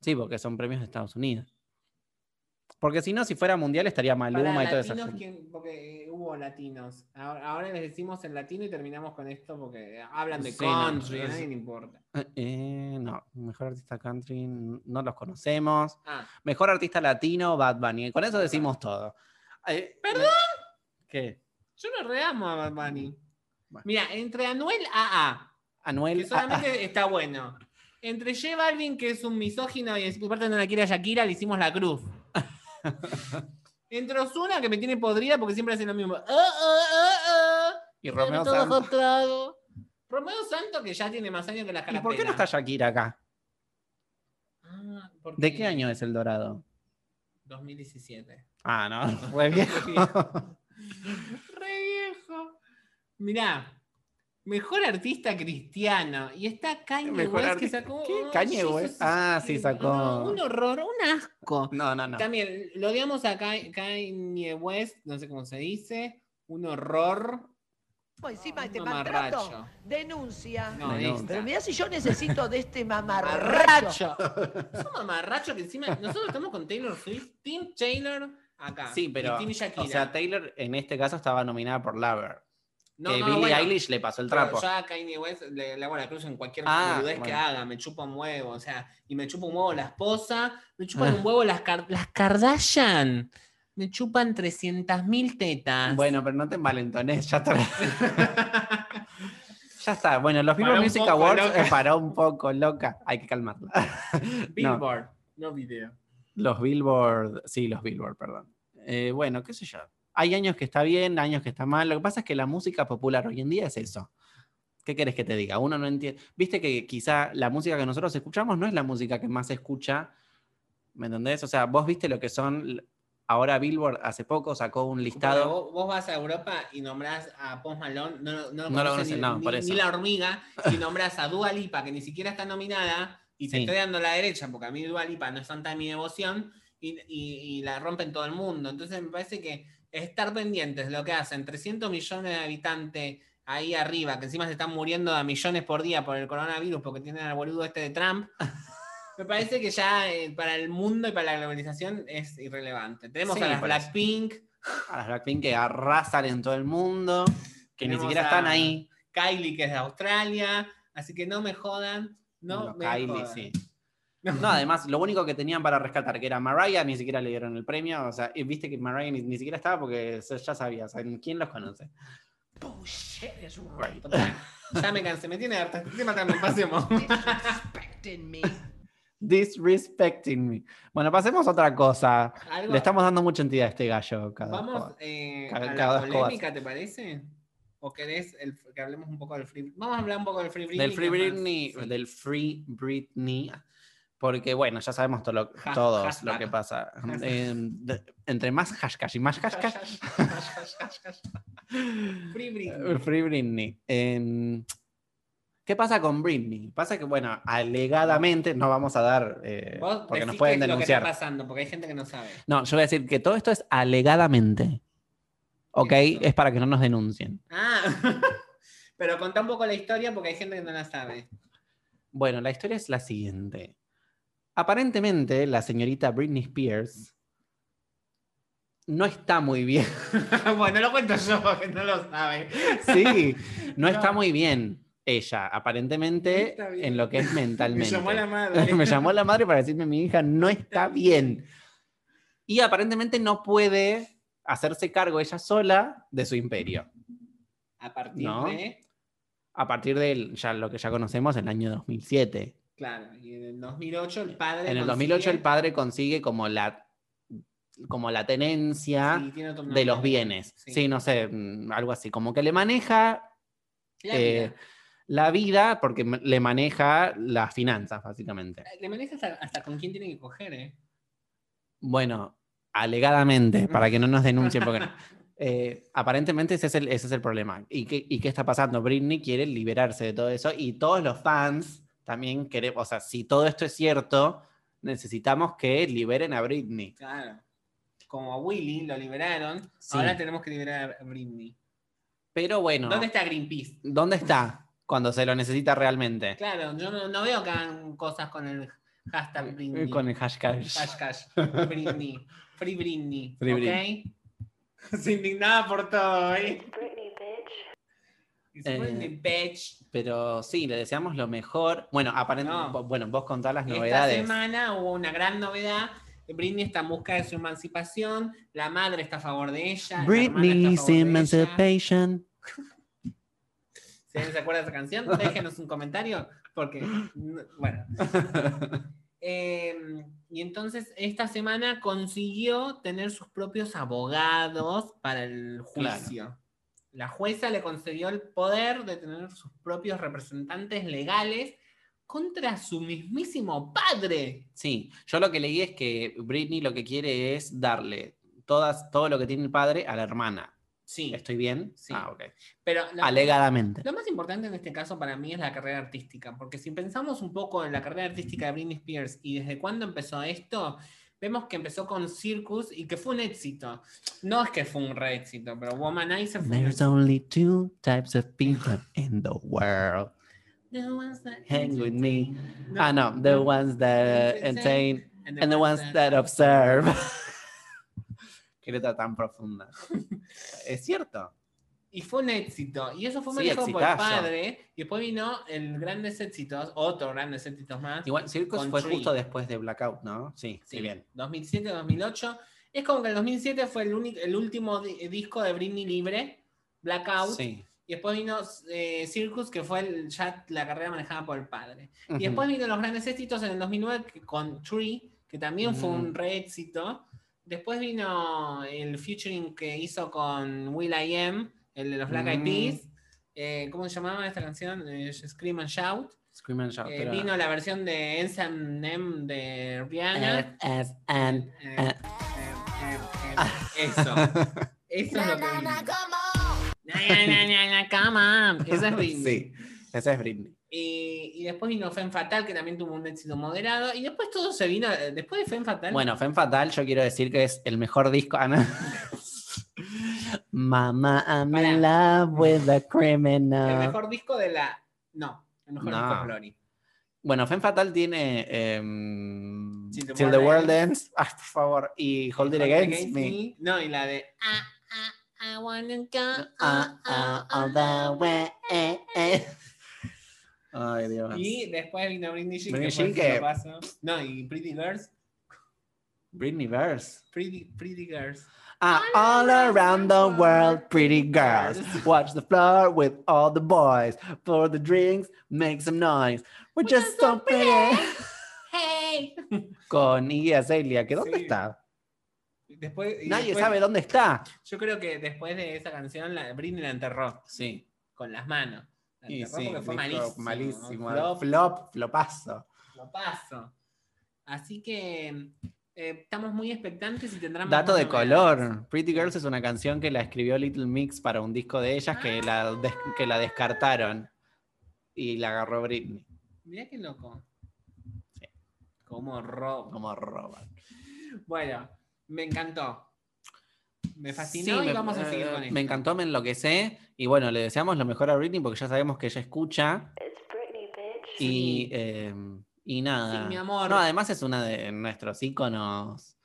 Sí, porque son premios de Estados Unidos. Porque si no, si fuera mundial estaría Maluma para y gente. ¿quién? porque eh, hubo latinos. Ahora, ahora les decimos en latino y terminamos con esto porque hablan de Sí, no, country, a nadie le importa. Eh, no, mejor artista country no los conocemos. Ah, Mejor artista latino, Bad Bunny. Con eso decimos todo. Eh, ¿Perdón? ¿Qué? yo lo reamo a Bad Bunny. Bueno. Mira, entre Anuel AA, Anuel. que solamente está bueno. Entre J Balvin, que es un misógino y aparte no la quiere a Shakira, le hicimos la cruz. Entre Ozuna, que me tiene podrida porque siempre hace lo mismo. Ah, ah. y Romeo Santos. Romeo Santos, que ya tiene más años que la ¿Y por qué no está Shakira acá? Ah, ¿De qué año es el dorado? 2017. Ah, no, fue viejo. Re viejo. Mirá, mejor artista cristiano. Y está Kanye Mejor West que sacó. ¿Qué? oh, Kanye Jesus West. Ah, sí, sacó- no, un horror, un asco. No, no, no. También lo odiamos a Ka- Kanye West, no sé cómo se dice. Un horror. Encima de este maltrato, mamarracho. denuncia. No, Denuncia. esta. Pero mirá si yo necesito de este mamarracho. Mamarracho. Es un mamarracho que encima. Nosotros estamos con Taylor Swift. Team Taylor acá. Sí, pero. y Team Shakira. O sea, Taylor en este caso estaba nominada por Lover. No, que no, Billie bueno, Eilish le pasó el trapo. Yo a Kanye West le, le hago la cruz en cualquier Ah, que haga, me chupa un huevo, o sea, y me chupa un huevo la esposa, me chupan Ah. un huevo las, las Kardashian, me chupan 300.000 tetas. Bueno, pero no te envalentones, ya está. ya está. Bueno, los Billboard Music Awards loca. eh, paró un poco loca. Hay que calmarla. no. Billboard, no, video. Los Billboard, sí, los Billboard, perdón. Eh, bueno, qué sé yo. Hay años que está bien, años que está mal. Lo que pasa es que la música popular hoy en día es eso. ¿Qué querés que te diga? Uno no entiende. Viste que quizá la música que nosotros escuchamos no es la música que más se escucha. ¿Me entendés? O sea, vos viste lo que son. Ahora Billboard hace poco sacó un Pero listado. Vos, vos vas a Europa y nombrás a Post Malone, no, no, No lo lo conoce conocen, ni, no, ni- por ni eso. la hormiga, y nombrás a Dua Lipa, que ni siquiera está nominada, y te Sí. estoy dando la derecha, porque a mí Dua Lipa no es tanta mi devoción, y, y- y la rompen todo el mundo. Entonces me parece que estar pendientes de lo que hacen 300 millones de habitantes ahí arriba, que encima se están muriendo a millones por día por el coronavirus, porque tienen al boludo este de Trump. Me parece que ya eh, para el mundo y para la globalización es irrelevante. Tenemos Sí, a las. Blackpink, A las Blackpink que arrasan en todo el mundo, que ni siquiera están ahí. Kylie, que es de Australia, así que no me jodan. No, No, me Kylie, jodan. sí. No, además, lo único que tenían para rescatar, que era Mariah, ni siquiera le dieron el premio. O sea, y viste que Mariah ni, ni siquiera estaba porque ya sabías. ¿Quién los conoce? Bullshit, es un Right. Ya me cansé, me tiene harta. Este tema también, pasemos. Disrespecting me. Disrespecting me. Bueno, pasemos a otra cosa. Algo- Le estamos dando mucha entidad a este gallo. Cada Vamos eh, Cada- a cada la dos cosas. polémica, ¿te parece? ¿O querés el- que hablemos un poco del Free Vamos a hablar un poco del Free Britney. del Free más- Britney, sí. del Free Britney. Porque, bueno, ya sabemos todo lo- Has- todos hashtag. lo que pasa. Eh, de- entre más hashtag y más hashtag, Free Britney. Free Britney. Eh, ¿Qué pasa con Britney? Pasa que, bueno, alegadamente no vamos a dar, eh, Vos porque nos pueden qué es lo que está denunciar. pasando, porque hay gente que no sabe. No, yo voy a decir que todo esto es alegadamente. ¿Ok? Eso. Es para que no nos denuncien. Ah, pero contá un poco la historia porque hay gente que no la sabe. Bueno, la historia es la siguiente. Aparentemente, la señorita Britney Spears no está muy bien. bueno, lo cuento yo porque no lo sabe. Sí, no No. está muy bien ella, aparentemente, en lo que es Me mentalmente. llamó la madre. Me llamó la madre para decirme mi hija no está bien. Y aparentemente no puede hacerse cargo ella sola de su imperio. A partir No. de. A partir de ya, lo que ya conocemos, el año 2007. Claro, y en el 2008 el padre. En el consigue- 2008 el padre consigue como la, como la tenencia Sí, de los bienes. Sí. Sí. no sé, mm, algo así. Como que le maneja La eh, vida. la vida porque le maneja las finanzas, básicamente. Le maneja hasta, hasta con quién tiene que coger, ¿eh? Bueno, alegadamente, para que no nos denuncien, porque no. Eh, aparentemente ese es, el, ese es el problema. ¿Y qué, ¿Y qué está pasando? Britney quiere liberarse de todo eso y todos los fans también queremos, o sea, si todo esto es cierto, necesitamos que liberen a Britney. Claro. Como a Willy lo liberaron, Sí. ahora tenemos que liberar a Britney. Pero bueno, ¿Dónde está Greenpeace? ¿dónde está cuando se lo necesita realmente? Claro, yo no, no veo que hagan cosas con el hashtag Britney. Eh, Con el hashtag. Hashtag Britney. Free Britney. Free ¿Ok? Britney. Se indignaba por todo, ¿eh? Britney, Eh, bitch. Pero sí, le deseamos lo mejor. Bueno, aparentemente, No. bueno, vos contás las Esta novedades. semana hubo una gran novedad. Britney está en busca de su emancipación. La madre está a favor de ella. Britney's emancipation. Si alguien se acuerda de esa canción, déjenos un comentario. Porque, bueno. Eh, y entonces esta semana consiguió tener sus propios abogados para el juicio. La jueza le concedió el poder de tener sus propios representantes legales contra su mismísimo padre. Sí, yo lo que leí es que Britney lo que quiere es darle todas, todo lo que tiene el padre a la hermana. Sí, ¿Estoy bien? Sí. Ah, ok. pero Alegadamente. Lo más importante en este caso para mí es la carrera artística, porque si pensamos un poco en la carrera artística de Britney Spears y desde cuándo empezó esto, vemos que empezó con Circus y que fue un éxito. No es que fue un re éxito, pero Womanizer fue un There's éxito. only two types of people in the world. The ones that Hang with me. No, Ah, no, the no. ones that Entertain entertain and the ones that observe. Qué letra tan profunda. Es cierto. Y fue un éxito. Y eso fue Sí, manejado por el padre. Y después vino el Grandes Éxitos, otros Grandes Éxitos más. Igual, Circus fue Tree. justo después de Blackout, ¿no? Sí, sí, bien. 2007, 2008. Es como que el 2007 fue el, único, el último di- disco de Britney libre, Blackout. Sí. Y después vino eh, Circus, que fue el- ya la carrera manejada por el padre. Y después vino los grandes éxitos en el 2009 que- con Tree, que también fue un re éxito. Después vino el featuring que hizo con Will I Am, el de los Black Eyed Mm. Peas. Eh, ¿Cómo se llamaba esta canción? Eh, Scream and Shout. Scream and Shout. Eh, pero- vino la versión de N.M. de Rihanna. S, N. Eh, Eso. Eso es lo que vino. Na, na, na, na, come on. Esa es Britney. Sí, esa es Britney. Y, y después vino Femme Fatal, que también tuvo un éxito moderado. Y después todo se vino. Después de Femme Fatal. Bueno, Femme Fatal, yo quiero decir que es el mejor disco. Ah, no. Mama, I'm Pará. in love with a el criminal. mejor disco de la. No, el mejor No. disco es Glory. Bueno, Femme Fatal tiene em, Till the Till World the World Ends. Ay, por favor. Y Hold It Against Me. No, y la de. Ah, ah, I wanna go. Ah, ah, all the way. eh, eh. Ay, Dios. Y después vino Britney Jean. Britney el Jean que-. No, y Pretty Girls. Britney Verse. Pretty, pretty Girls. Ah, all around the world, pretty girls. Watch the floor with all the boys. For the drinks, make some noise. We're just so pretty. Hey. Con Iggy Azalea, que ¿dónde Sí. está? Después, Nadie después- sabe dónde está. Yo creo que después de esa canción, la, Britney la enterró Sí. con las manos. La Y enterró sí, porque fue malísimo. malísimo. Flop, Flop, flopazo. flopazo. Así que eh, estamos muy expectantes y tendrán Dato de color. Pretty Girls es una canción que la escribió Little Mix para un disco de ellas que la, des- que la descartaron. Y la agarró Britney. Mirá qué loco. Sí. Como robo. Como roban. Bueno, me encantó. Me Sí, fascinó y me- vamos a seguir eh, con esto. Me encantó, me enloquecé. Y bueno, le deseamos lo mejor a Britney porque ya sabemos que ella escucha. It's Britney, bitch. Y, Sí. eh, y nada. Sí, mi amor. No, además es una de nuestros íconos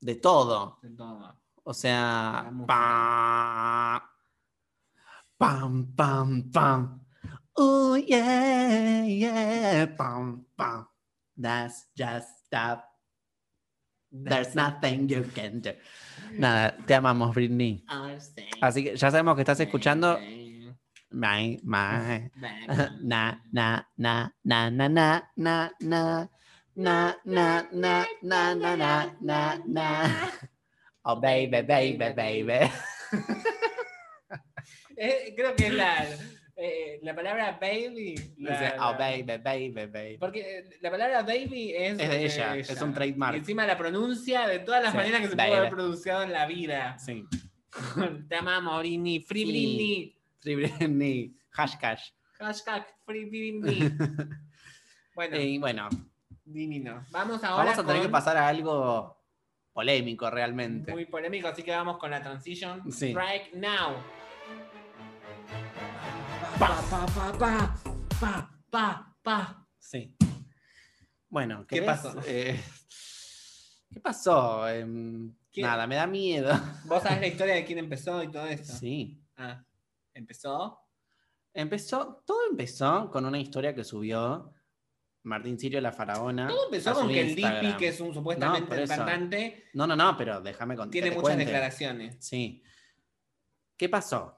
de todo. De todo. O sea, pa- pam, pam, pam. Oh, yeah, yeah, pam, pam. That's just stop. There's nothing you can do. Nada, te amamos, Britney. Así que ya sabemos que estás escuchando. My, my. Na, na, na, na, na, na, na, na. Na, na, na, na, na, na, na, na. Oh, baby, baby, baby. Eh, creo que es la, eh, la palabra baby. la- Dice, la- oh, baby, baby, baby. Porque eh, la palabra baby es, Es de ella, es un trademark. Y encima la pronuncia de todas las Sí, maneras que se baby. puede haber pronunciado en la vida. Sí. Te amamos, Britney. Free Sí. Britney. Free Britney, hashtag. Hashtag Free Britney. bueno, Y bueno, divino. Vamos ahora vamos a tener que pasar a algo polémico realmente. Muy polémico, así que vamos con la transition. Sí. Right now. Pa, pa, pa, pa, pa, pa, pa. Sí. Bueno, ¿Qué ¿querés, pasó? eh, ¿Qué pasó? Em. Nada, me da miedo. ¿Vos sabés la historia de quién empezó y todo esto? Sí. Ah, ¿empezó? Empezó, todo empezó con una historia que subió Martín Sirio la Faraona. Todo empezó con que el. Dipi, que es un No, supuestamente eso. cantante, No, no, no, pero déjame contar. tiene muchas declaraciones. Sí. ¿Qué pasó?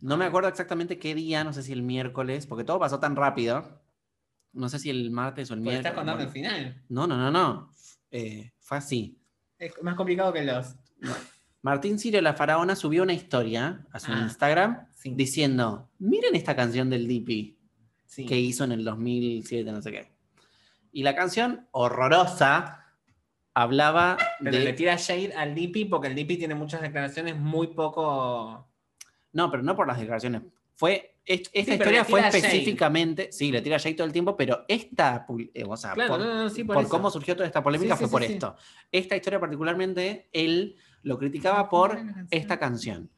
No me acuerdo exactamente qué día, no sé si el miércoles, porque todo pasó tan rápido. No sé si el martes o el Porque miércoles. estás contando el final. No, no, no, no. Eh, fue así. Es más complicado que los. Martín Sirio la Faraona subió una historia a su Ah, Instagram sí. diciendo: Miren esta canción del Dipi Sí. que hizo en el 2007, no sé qué. Y la canción, horrorosa, hablaba Pero de. le tira shade al Dipi porque el Dipi tiene muchas declaraciones muy poco. No, pero no por las declaraciones. Fue, est- esta Sí, historia fue shade. específicamente, sí, le tira shade todo el tiempo, pero esta, eh, o sea, Claro, por, no, no, sí, por, por cómo surgió toda esta polémica fue por esto. Esta historia particularmente, él lo criticaba por esta canción,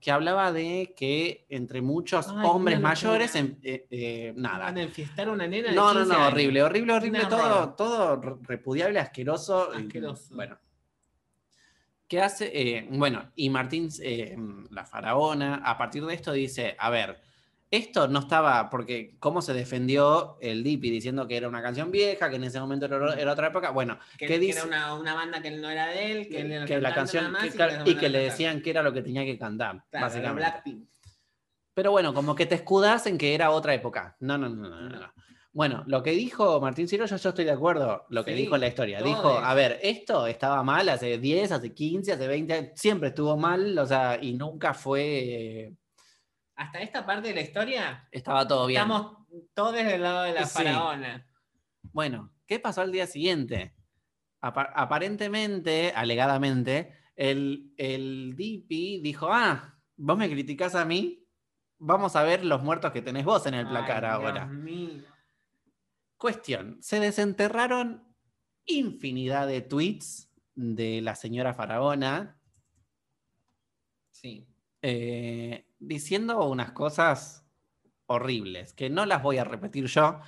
que hablaba de que entre muchos Ay, hombres mayores, en- eh, eh, nada. Van a enfiestar a una nena. de No, no, 15 no, años. horrible, horrible, horrible, todo, todo re- repudiable, asqueroso. y. Bueno. ¿Qué hace? Eh, bueno, y Martín, la faraona, a partir de esto dice, a ver, esto no estaba, porque cómo se defendió el Dipi diciendo que era una canción vieja, que en ese momento era, era otra época, bueno, Que, ¿qué que dice? era una, una banda que no era de él, que, él era el que la canción, más que- y que claro, les y mandaban que le decían que era lo que tenía que cantar, Claro, básicamente. Blackpink. Pero bueno, como que te escudas en que era otra época. No, no, no, no, no, no. Bueno, lo que dijo Martín Ciro, yo, yo estoy de acuerdo. Lo que dijo en la historia. Dijo, a ver, esto estaba mal hace 10, hace 15, hace 20, siempre estuvo mal, o sea, y nunca fue. Hasta esta parte de la historia, estaba todo bien. estamos todos del lado de la Sí. faraona. Bueno, ¿qué pasó al día siguiente? Apa- aparentemente, alegadamente, el, el DP dijo: Ah, vos me criticás a mí, vamos a ver los muertos que tenés vos en el placar Ay, ahora. Dios mío. Cuestión, se desenterraron infinidad de tweets de la señora Faraona Sí. eh, diciendo unas cosas horribles, que no las voy a repetir yo,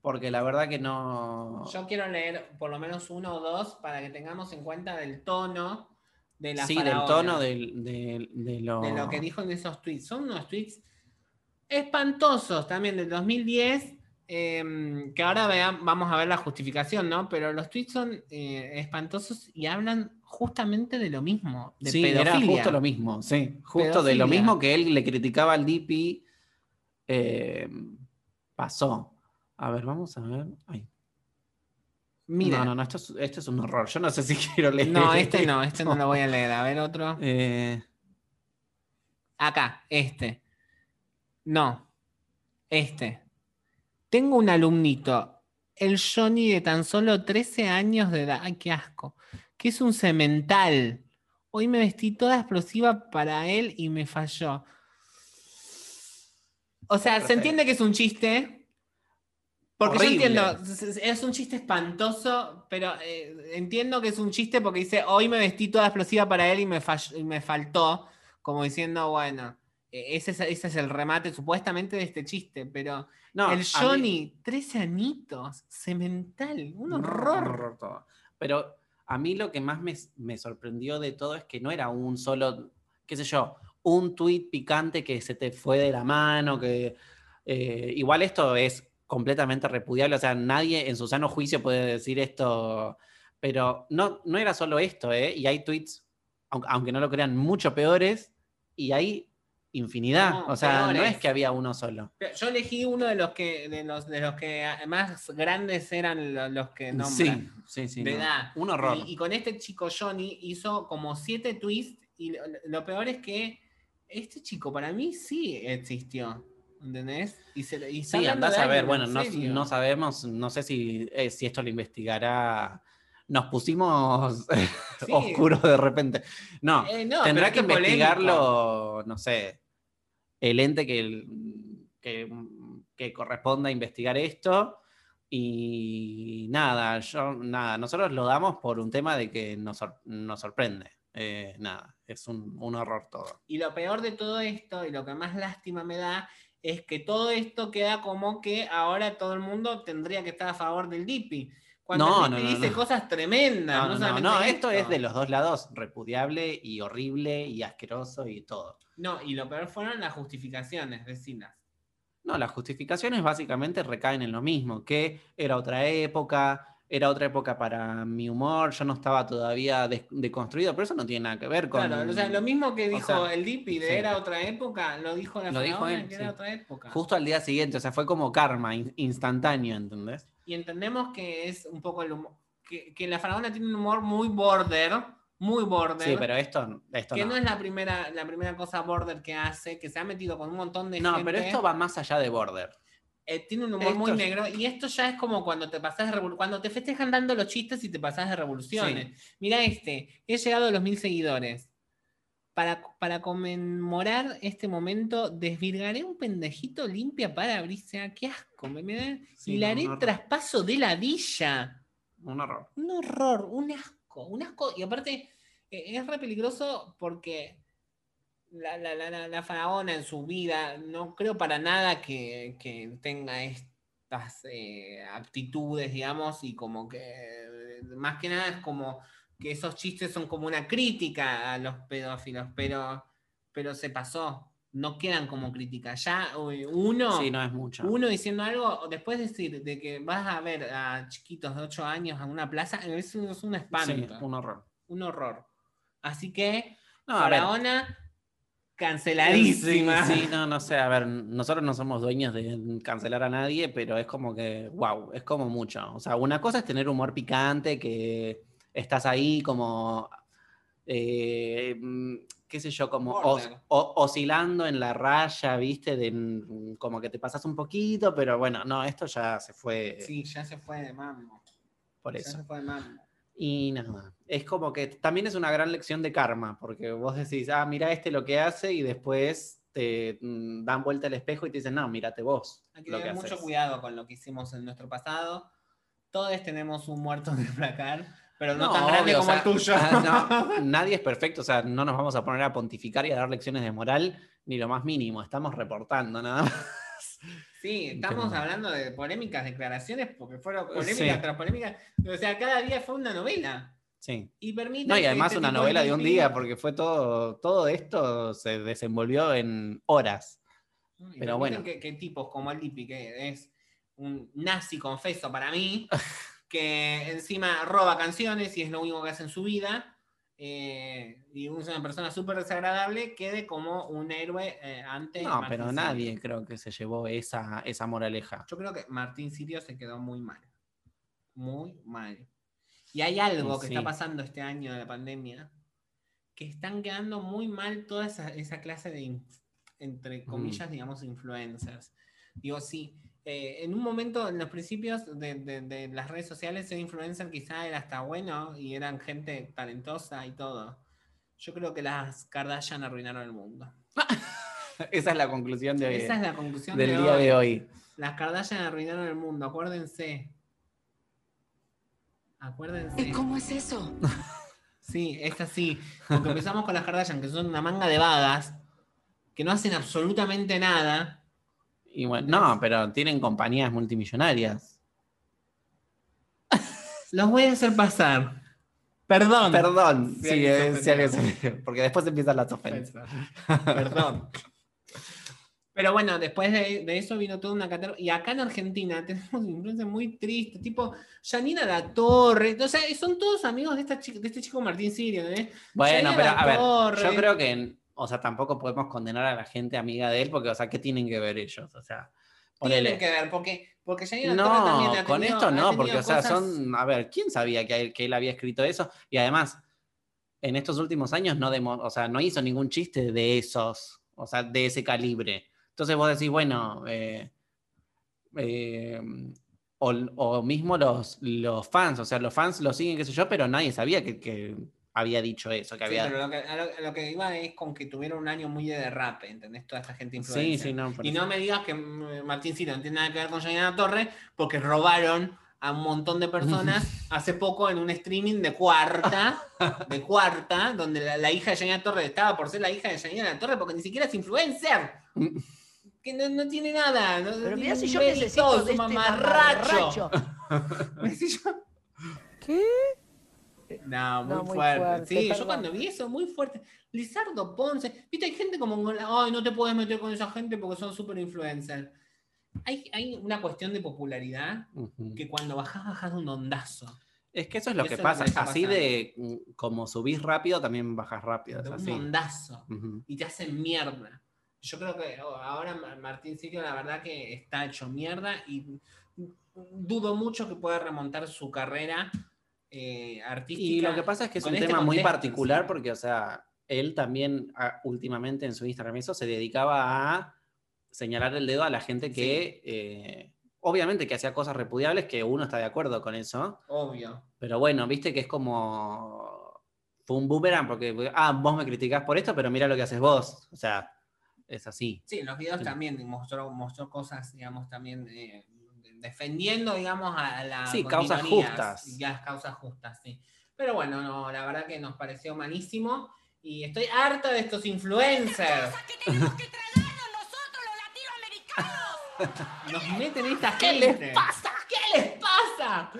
porque la verdad que no... Yo quiero leer por lo menos uno o dos para que tengamos en cuenta del tono de la sí, del tono del- del- de, lo... de lo que dijo en esos tweets. Son unos tweets espantosos también del 2010, eh, que ahora vean- vamos a ver la justificación, ¿no? Pero los tweets son eh, espantosos y hablan justamente de lo mismo, de sí, pedofilia. era justo lo mismo, sí, justo de lo mismo que él le criticaba al DP, eh, pasó. A ver, vamos a ver. Ay. Mira, No, no, no, esto es, esto es un horror. Yo no sé si quiero leer. no, este no, este no lo voy a leer. A ver otro. Eh, Acá, este. No, este. Tengo un alumnito, el Johnny de tan solo 13 años de edad. Ay, qué asco. Que es un cemental. Hoy me vestí toda explosiva para él y me falló. O sea, se entiende que es un chiste. Porque Horrible. yo entiendo, es- un chiste espantoso, pero eh, entiendo que es un chiste porque dice, hoy me vestí toda explosiva para él y me, fall- y me faltó, como diciendo, bueno, eh, ese es, ese es el remate supuestamente de este chiste, pero no, el a mí- Johnny, 13 anitos, cemental, un No, horror. todo. Pero a mí lo que más me, sorprendió de todo es que no era un solo, qué sé yo, un tuit picante que se te fue de la mano, que eh, igual esto es completamente repudiable, o sea, nadie en su sano juicio puede decir esto, pero no, no era solo esto, ¿eh? Y hay tweets, aunque, aunque no lo crean, mucho peores, y hay infinidad, No, o sea, no es que había uno solo. Yo elegí uno de los que, de los, de los que más grandes eran lo- los que nombran. Sí, sí, sí. de no. edad. Un horror. Y, y con este chico Johnny hizo como siete twists y lo, lo peor es que este chico para mí sí existió. ¿Entendés? Y se, y Sí, andás a ver, bueno, en no, no sabemos, no sé si, eh, si esto lo investigará nos pusimos Sí. oscuros de repente. No, Eh, no, tendrá que qué polémico. investigarlo, no sé, el ente que, que, que corresponda a investigar esto. Y nada, yo, nada, nosotros lo damos por un tema de que nos, sor- nos sorprende. Eh, nada, es un, un horror todo. Y lo peor de todo esto, y lo que más lástima me da, es que todo esto queda como que ahora todo el mundo tendría que estar a favor del DIPI. Cuando No, no, no, dice no. cosas tremendas. No, No, no, esto es de los dos lados, repudiable y horrible y asqueroso y todo. No, y lo peor fueron las justificaciones, vecinas. No, las justificaciones básicamente recaen en lo mismo, que era otra época, era otra época para mi humor, yo no estaba todavía deconstruido, pero eso no tiene nada que ver con... Claro, o sea, lo mismo que o dijo sea, el DIPI de sí. era otra época, lo dijo la Lo dijo él, que sí. era otra época. Justo al día siguiente, o sea, fue como karma, in- instantáneo, ¿entendés? Y entendemos que es un poco el humor, que, que la faraona tiene un humor muy border, muy border. Sí, pero esto, esto que no. no. es la primera, la primera cosa border que hace, que se ha metido con un montón de No, gente. pero esto va más allá de Border. eh, tiene un humor esto muy negro y esto ya es como cuando te pasás de cuando te festejan dando los chistes y te pasás de revoluciones. Mira este, he llegado a los mil seguidores. Para, para conmemorar este momento, desvirgaré un pendejito limpia para abrirse. Ah, ¡Qué asco! Me, me da- Sí, y le haré traspaso de ladilla. Un horror. Un horror, un asco, un asco. Y aparte, eh, es re peligroso porque la, la, la, la- la faraona en su vida no creo para nada que, que tenga estas eh, aptitudes, digamos, y como que más que nada es como que esos chistes son como una crítica a los pedófilos, pero, pero se pasó. No quedan como crítica. Ya eh, uno Sí, no es mucho. uno diciendo algo, después decir de que vas a ver a chiquitos de 8 años a una plaza, eso es un Sí, espanto, un horror. un horror. Así que, No, Faraona, canceladísima. Sí, sí, no, no sé, a ver, nosotros no somos dueños de cancelar a nadie, pero es como que, wow, es como mucho. O sea, una cosa es tener humor picante, que estás ahí como, eh, mm, qué sé yo, como os- Border. o- oscilando en la raya, viste, de mm, como que te pasas un poquito, pero bueno, no, esto ya se fue Sí, ya se fue de mambo. por Ya eso. se fue de mambo. Y nada, es como que también es una gran lección de karma, porque vos decís, ah, mira este lo que hace y después te mm, dan vuelta el espejo y te dicen, no, mírate vos. Hay que tener mucho haces". cuidado con lo que hicimos en nuestro pasado. Todos tenemos un muerto de placar, pero no, No, tan grande obvio, o como sea, el tuyo. ah, no, nadie es perfecto, o sea, no nos vamos a poner a pontificar y a dar lecciones de moral, ni lo más mínimo, estamos reportando nada más. Sí, estamos Pero- hablando de polémicas declaraciones porque fueron Sí. polémicas tras polémicas. O sea, cada día fue una novela. Sí. Y permite No, y además este una novela de un día, porque fue todo, todo esto se desenvolvió en horas. Y pero bueno. Que, que tipos como el Dipi, que es un nazi confeso para mí, que encima roba canciones y es lo único que hace en su vida, eh, y es una persona súper desagradable, quede como un héroe eh, ante. No, Martín pero Sirio. nadie creo que se llevó esa, esa moraleja. Yo creo que Martín Sirio se quedó muy mal. Muy mal. Y hay algo Y que sí. está pasando este año de la pandemia, que están quedando muy mal toda esa, esa clase de, entre comillas, digamos, influencers. Digo, sí, eh, en un momento, en los principios de, de- de las redes sociales, ser influencer quizá era hasta bueno y eran gente talentosa y todo. Yo creo que las Kardashian arruinaron el mundo. Esa es la conclusión de, Esa es la conclusión del de día hoy. de hoy. Las Kardashian arruinaron el mundo, acuérdense. Acuérdense. ¿Cómo es eso? Sí, es así. Porque empezamos con las Kardashian, que son una manga de vagas, que no hacen absolutamente nada. Y bueno, no, pero tienen compañías multimillonarias. Los voy a hacer pasar. Perdón. Perdón, Si sí, alguien eh, si alguien se- porque después empiezan las ofensas. Perdón. Pero bueno, después de, de eso vino toda una catálogo. Y acá en Argentina tenemos influencias muy tristes, tipo Janina La Torre. O sea, son todos amigos de, esta chica, de este chico Martín Sirio. ¿eh? Bueno, Janina pero La a ver, yo creo que, o sea, tampoco podemos condenar a la gente amiga de él, porque, o sea, ¿qué tienen que ver ellos? O sea, Tienen ponele. que ver, porque, porque La Torre también No, ha con tenido- esto no, tenido porque, o sea, son, a ver, ¿quién sabía que él, que él había escrito eso? Y además, en estos últimos años no, demo- o sea, no hizo ningún chiste de esos, o sea, de ese calibre. Entonces vos decís, bueno, eh, eh, o, o mismo los, los fans, o sea, los fans lo siguen, qué sé yo, pero nadie sabía que, que había dicho eso, que Sí, había... pero lo que, a lo, a lo que iba es con que tuvieron un año muy de derrape, ¿entendés? Toda esta gente influencer. Sí, sí, no. por Y eso. no me digas que mm, Martín Ciro no tiene nada que ver con Janina Torre, porque robaron a un montón de personas hace poco en un streaming de cuarta, de cuarta, donde la, la hija de Janina Torre estaba por ser la hija de Janina Torre, porque ni siquiera es influencer. Que no, no tiene nada. No, Pero tiene si yo necesito de este mamarracho. mamarracho. Si No, muy, No, muy fuerte. fuerte, Sí, yo cuando vi eso, muy fuerte. Lizardo Ponce, viste, hay gente como, ay, no te puedes meter con esa gente porque son super influencers. Hay, hay una cuestión de popularidad Ujú. que cuando bajás, bajás de un ondazo. Es que eso es lo Eso que es lo pasa. que está así pasando. de mm, como subís rápido, también bajas rápido. Es un así. ondazo. Ujú. Y te hacen mierda. Yo creo que oh, ahora Ma- Martín Sirio, la verdad que está hecho mierda y dudo mucho que pueda remontar su carrera eh, artística. Y lo que pasa es que es un este tema muy particular porque, o sea, él también ah, últimamente en su Instagram eso se dedicaba a señalar el dedo a la gente que, eh, obviamente que hacía cosas repudiables, que uno está de acuerdo con eso, Obvio. pero bueno, viste que es como... Fue un boomerang porque, ah, vos me criticás por esto, pero mira lo que haces vos. O sea, es así. Sí, en los videos Sí. también mostró, mostró cosas, digamos, también eh, defendiendo, digamos, a la. Sí, causas justas. Las causas justas, sí. Pero bueno, no, la verdad que nos pareció malísimo y estoy harta de estos influencers. que tenemos que tragarnos nosotros los latinoamericanos. Nos meten esta ¿Qué gente. les pasa? ¿Qué les pasa?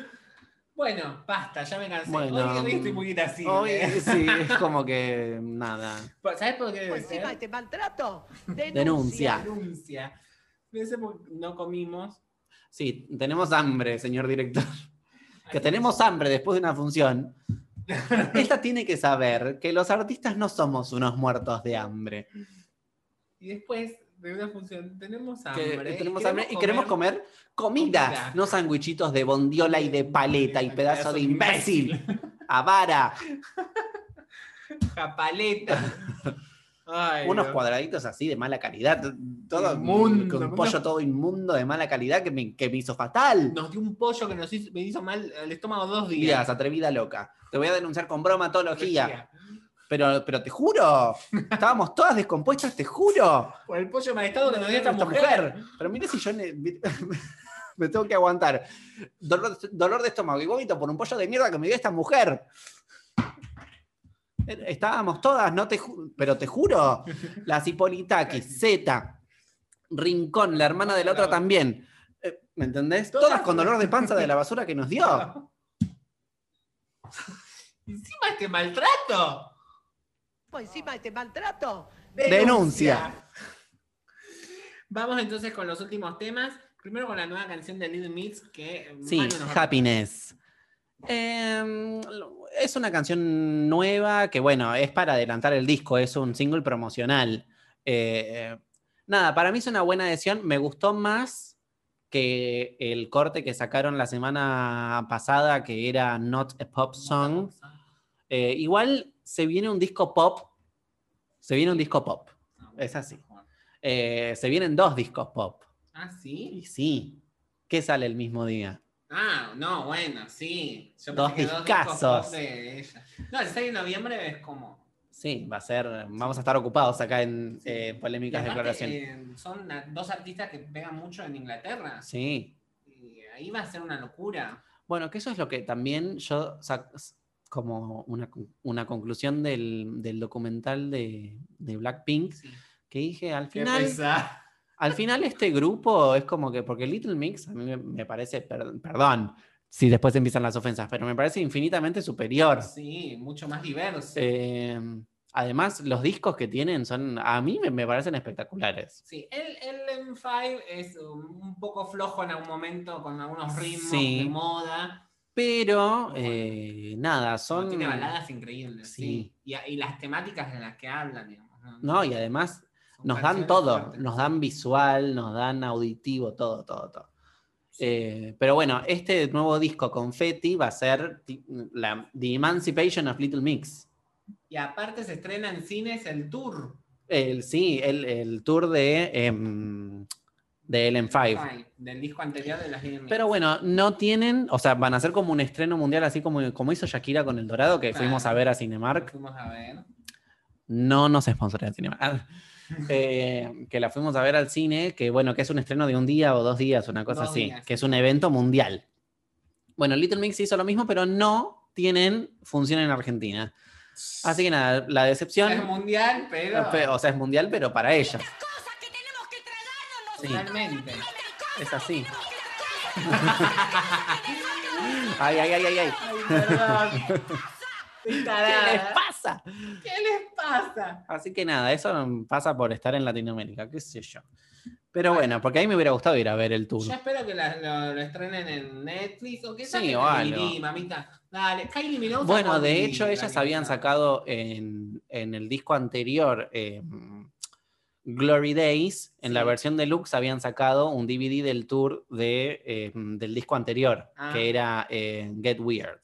Bueno, basta, ya me cansé. Bueno, Hoy, estoy muy irascible. Hoy sí, es como que nada. ¿Sabes por qué Por encima de ser? este maltrato, Denuncia. denuncia. Denuncia. No comimos. Sí, tenemos hambre, señor director. Que tenemos hambre después de una función. Esta tiene que saber que los artistas no somos unos muertos de hambre. Y después de una función tenemos Que hambre. tenemos hambre y queremos comer comida, comida. no sandwichitos de bondiola y de paleta y pedazo de imbécil. Avara. Japaleta. Ay, Unos Dios. cuadraditos así de mala calidad. Todo Inmundo, con ¿no? pollo todo inmundo de mala calidad que me, que me hizo fatal. Nos dio un pollo que nos hizo, me hizo mal el estómago dos Días, días. atrevida loca. Te voy a denunciar con bromatología. Pero, pero te juro, estábamos todas descompuestas, te juro. Por el pollo malestado que nos dio esta Esta mujer. Pero mire si yo me tengo que aguantar dolor, dolor de estómago y vómito por un pollo de mierda que me dio esta mujer. Eh, Estábamos todas, no te pero te juro, las Hipolitakis, Z, Rincón, la hermana de la otra también. Eh, ¿Me entendés? Todas- Todas con dolor de panza de la basura que nos dio. Encima este maltrato. Por encima de este maltrato, Denuncia. Vamos entonces con los últimos temas. Primero con la nueva canción de Little Mix que eh, Sí, Manu nos Happiness. Em, es una canción nueva que, bueno, es para adelantar el disco, es un single promocional. Eh, nada, para mí es una buena decisión. Me gustó más que el corte que sacaron la semana pasada, que era Not a Pop Song. Eh, igual se viene un disco pop. Se viene un disco pop. Es así. Eh, se vienen dos discos pop. Ah, sí. Y sí. ¿Qué sale el mismo día? Ah, no, bueno, sí. Yo Dos discazos. de ella. No, el 6 de noviembre es como. Sí, va a ser. Vamos a estar ocupados acá en Sí. eh, polémicas declaraciones. eh, son dos artistas que pegan mucho en Inglaterra. Sí. Y ahí va a ser una locura. Bueno, que eso es lo que también yo sac- como una, una conclusión del, del documental de, de Blackpink, Sí. que dije, al Qué final, pesar. Al final este grupo es como que, porque Little Mix a mí me, parece, per- perdón, si después empiezan las ofensas, pero me parece infinitamente superior. Sí, mucho más diverso. Eh, además, los discos que tienen son, a mí me, me parecen espectaculares. Sí, el, el M5 es un poco flojo en algún momento con algunos ritmos Sí. de moda. Pero, eh, nada, son... Tiene baladas increíbles, sí. Sí. Y, y las temáticas de las que hablan, digamos. No, No, y además nos dan todo, nos dan visual, nos dan auditivo, todo, todo, todo. Eh, pero bueno, este nuevo disco Confetti va a ser la, The Emancipation of Little Mix. Y aparte se estrena en cines el tour. El, sí, el, el tour de em, de Ellen Five. Five, del disco anterior de las. Pero bueno, no tienen, o sea, van a ser como un estreno mundial, así como, como hizo Shakira con El Dorado, que Claro. fuimos a ver a Cinemark. Fuimos a ver. No nos sponsorea Cinemark. Ah, eh, que la fuimos a ver al cine, que bueno, que es un estreno de un día o dos días, una cosa Dos así, días. que es un evento mundial. Bueno, Little Mix hizo lo mismo, pero no tienen función en Argentina. Así que nada, la decepción, Es mundial, pero. pe- o sea, es mundial, pero para ellos. Cosas que tenemos que tragarnos Sí. Totalmente. Es así. Ay, ay, ay, ay, ay. Ay, ¿Qué les pasa? ¿Qué les pasa? Así que nada, eso pasa por estar en Latinoamérica, qué sé yo. Pero bueno, porque a mí me hubiera gustado ir a ver el tour. Yo espero que la- lo, lo estrenen en Netflix o que Sí, o algo. Mamita. Dale, Kylie Minogue. Bueno, de hecho, la ellas habían sacado en, en el disco anterior, eh, Glory Days, en la versión deluxe habían sacado un DVD del tour de, eh, del disco anterior, Ah. que era eh, Get Weird.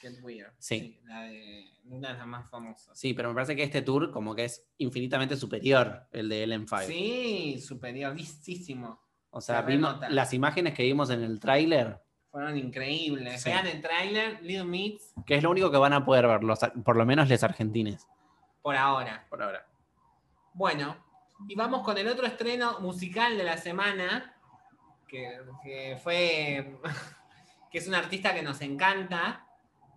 Get Weird. Sí. la de una de las más famosas. Sí, pero me parece que este tour como que es infinitamente superior, el de Ellen Five. Sí, superiorísimo. O sea, se vimos las imágenes que vimos en el tráiler, Fueron increíbles. Sí. Vean el tráiler, Little Mix, que es lo único que van a poder ver, los, por lo menos los argentines. por ahora. Por ahora. Bueno, y vamos con el otro estreno musical de la semana, que, que fue, que es una artista que nos encanta,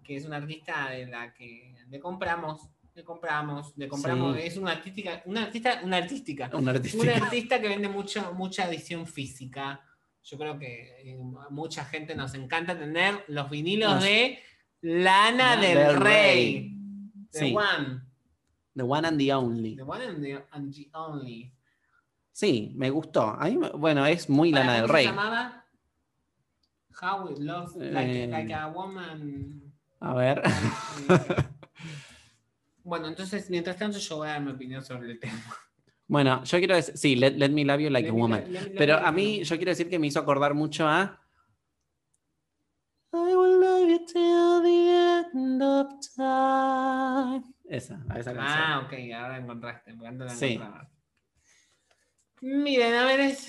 que es una artista de la que le compramos, le compramos, le compramos, Sí. es una artística, una artista, una artística, una artista que vende mucho, mucha edición física. Yo creo que eh, mucha gente nos encanta tener los vinilos Nos- de Lana del, Del Rey. Rey. The Sí. One. The one and the only. The One and the, and the Only. Sí, me gustó. A mí, bueno, es muy Para, Lana del ¿cómo Rey. se llamaba? How it loves like, Eh. like a woman. A ver. Bueno, entonces, mientras tanto, yo voy a dar mi opinión sobre el tema. Bueno, yo quiero decir, sí, let, let me love you like Let a woman. me- Pero a mí, yo quiero decir que me hizo acordar mucho a. I will love you till the end of time. Esa, a esa canción. Ah, ok, ahora encontraste. porque antes la Sí. Miren, a ver, es...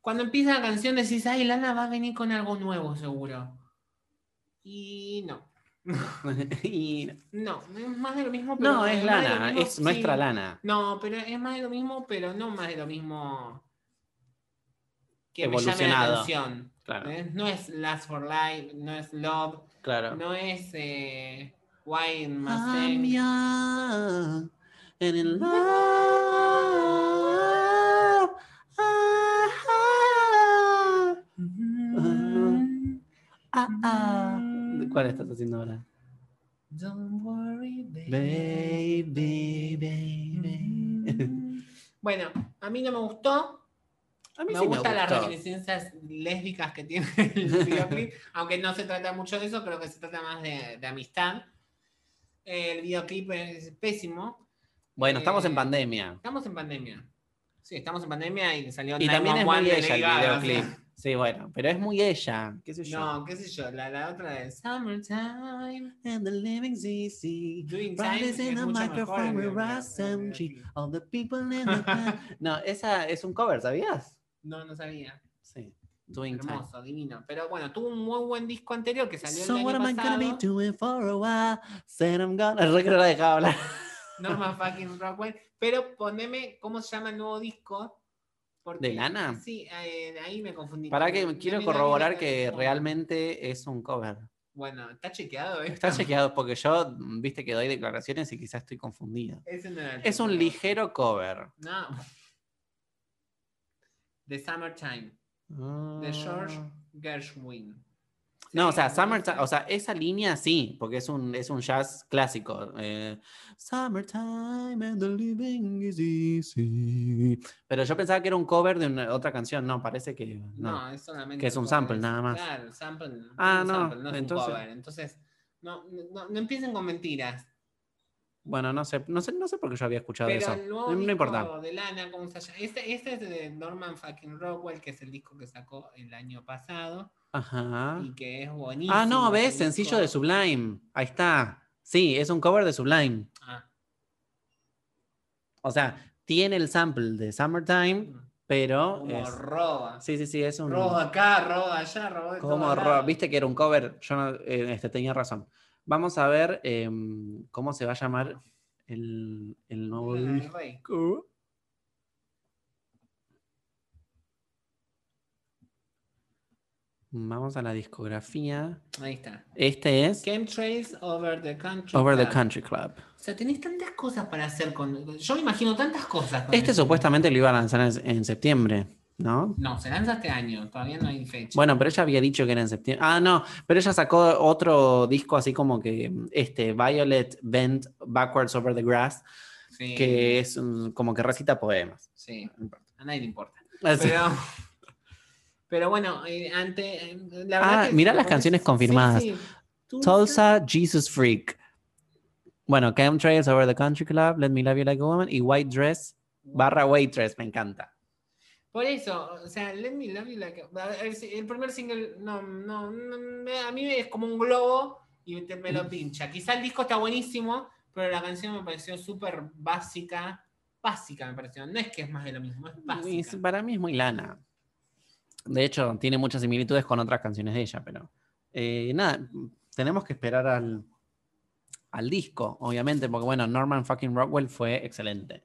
cuando empieza la canción decís, ay, Lana va a venir con algo nuevo, seguro. Y no. Y- No, es más de lo mismo. Pero no, es lo lana, mismo, es nuestra sí. lana. No, pero es más de lo mismo, pero no más de lo mismo que me llame la Evolucionado. atención. Claro, ¿eh? No es Last for Life, no es Love, claro. no es eh, Why My I'm Thing. young and in love. Ah, ah, ah. ¿Cuál estás haciendo ahora? Don't worry, Baby, baby. Bueno, a mí no me gustó. A mí Me sí gustan las reminiscencias lésbicas que tiene el videoclip, aunque no se trata mucho de eso, creo que se trata más de, de amistad. El videoclip es pésimo. Bueno, estamos en Eh, pandemia. Estamos en pandemia. Sí, estamos en pandemia y salió Y también es 911 muy de ella el videoclip. Sí, bueno, pero es muy ella, qué sé yo. No, qué sé yo, la, la otra de Summertime. And the living's easy. Doing Time in es mejor microphone el with video- SMG. All the people in the. No, esa es un cover, ¿sabías? No, no sabía. Sí. Doing time. Hermoso, divino. Pero bueno, tuvo un muy buen disco anterior que salió So el what año am I gonna be pasado. doing for a while? Said I'm gonna. Que no la dejaba hablar. Norman fucking Rockwell. Pero poneme cómo se llama el nuevo disco. Porque- ¿De Lana? Sí, eh, ahí me confundí. Para que quiero corroborar que realmente es un cover. Bueno, está chequeado esto. Está chequeado porque yo, mm, viste que doy declaraciones y quizás estoy confundido. Es un ligero cover. No. The Summertime, de George Ah. Gershwin. No, o sea, no Summertime, o sea, esa línea sí, porque es un, es un jazz clásico. eh, Summertime and the living is easy. Pero yo pensaba que era un cover de una- otra canción, no, parece que no. No, es solamente. Que es un sample, es- nada más. Claro, sample. Ah, un no, sample, es entonces- un cover. Entonces, no, no, no empiecen con mentiras. Bueno, no sé, no sé, no sé por qué yo había escuchado Pero eso. el nuevo No, no importa. de Lana, ¿cómo se llama? Este, este es de Norman fucking Rockwell, que es el disco que sacó el año pasado Ajá. y que es buenísimo. Ah, no, ves, sencillo de Sublime. Ahí está. Sí, es un cover de Sublime. Ah, O sea, tiene el sample de Summertime, mm. pero Como es- roba. sí, sí, sí, es un Roba acá, roba allá, roba como todos ro- lados. viste que era un cover, yo no- eh, este, tenía razón. Vamos a ver em, cómo se va a llamar el, el nuevo del disco. Vamos a la discografía. Ahí está. Este es Chemtrails Over the Country. Over the Club. Country Club. O sea, tenés tantas cosas para hacer con. Yo me imagino tantas cosas. con Este supuestamente lo iba a lanzar en, en septiembre, ¿no? No, se lanza este año, todavía no hay fecha. Bueno, pero ella había dicho que era en septiembre. Ah, no, pero ella sacó otro disco así como que este Violet Bent Backwards Over the Grass, sí, que es como que recita poemas. Sí, a nadie le importa. Así- Pero, pero bueno, eh, ante. eh, La verdad Ah, que- mirá las canciones sí, confirmadas. sí. Tulsa Jesus Freak. Bueno, Chemtrails Over the Country Club, Let Me Love You Like a Woman y White Dress barra Waitress, me encanta. Por eso, o sea, Let Me Love You Like a- El, el primer single, no, no, no, me- a mí es como un globo y te- me lo pincha. Quizá el disco está buenísimo, pero la canción me pareció súper básica. Básica me pareció. No es que es más de lo mismo, es Y básica. para mí es muy lana. De hecho, tiene muchas similitudes con otras canciones de ella, pero eh, nada, tenemos que esperar al, al disco, obviamente, porque bueno, Norman fucking Rockwell fue excelente.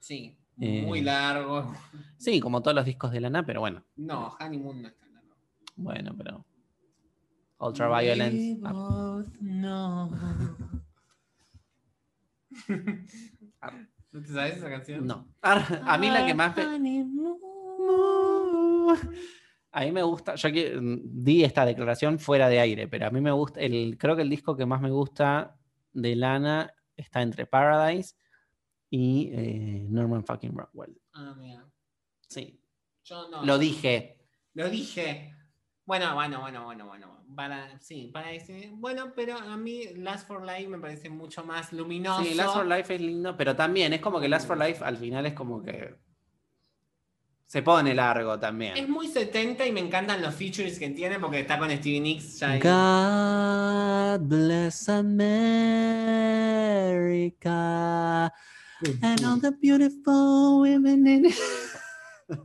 Sí, Eh, muy largo. Sí, como todos los discos de lana, pero bueno, No, Honeymoon no está largo. bueno, pero Ultraviolence. Ah, know. ¿No te sabes esa canción? no. A mí la que más A mí me gusta, yo que mm, di esta declaración fuera de aire, pero a mí me gusta, el, creo que el disco que más me gusta de Lana está entre Paradise y eh, Norman fucking Rockwell. Ah, mira. Sí, Yo no. lo dije. Lo dije. Bueno, bueno, bueno, bueno, bueno. Para, sí, para ese. Bueno, pero a mí Last for Life me parece mucho más luminoso. Sí, Last for Life es lindo, pero también es como que Last for Life al final es como que se pone largo Es también. muy 70 y me encantan los features que tiene porque está con Stevie Nicks. ya. God bless America and all the beautiful women in it.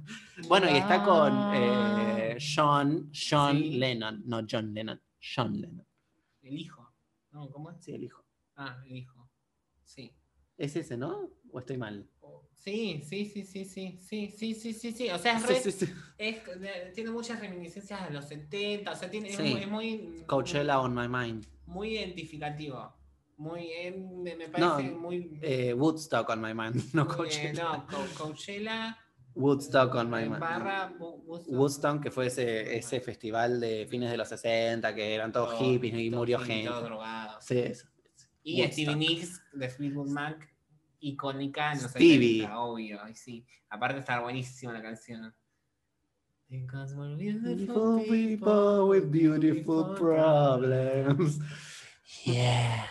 Bueno, y está con eh, Sean, Sean Sí. Lennon, no John Lennon, Sean Lennon. El hijo. No, ¿Cómo es? Sí, el hijo. Ah, el hijo. Sí. ¿Es ese, no? ¿O estoy mal? Sí, sí, sí, sí, sí, sí, sí, sí, sí, sí. O sea, es Sí, re- sí, sí. es- de- tiene muchas reminiscencias de los 70, o sea, tiene, es muy- es muy... Coachella on my mind. Muy identificativo. Muy, eh, me parece No, muy... Eh, Woodstock on my mind, no eh, Coachella. no, Co- Coachella Woodstock on my eh, mind. barra Woodstock. Woodstock, que fue ese, ese festival de fines de los 60, que eran todos hippies y murió gente. drogados. Sí, eso. Y Woodstock. Stevie Nicks de Fleetwood Mac, icónica en los Stevie. 70, obvio, y sí. Aparte está buenísima la canción. Because we're Beautiful people with beautiful problems. Yeah.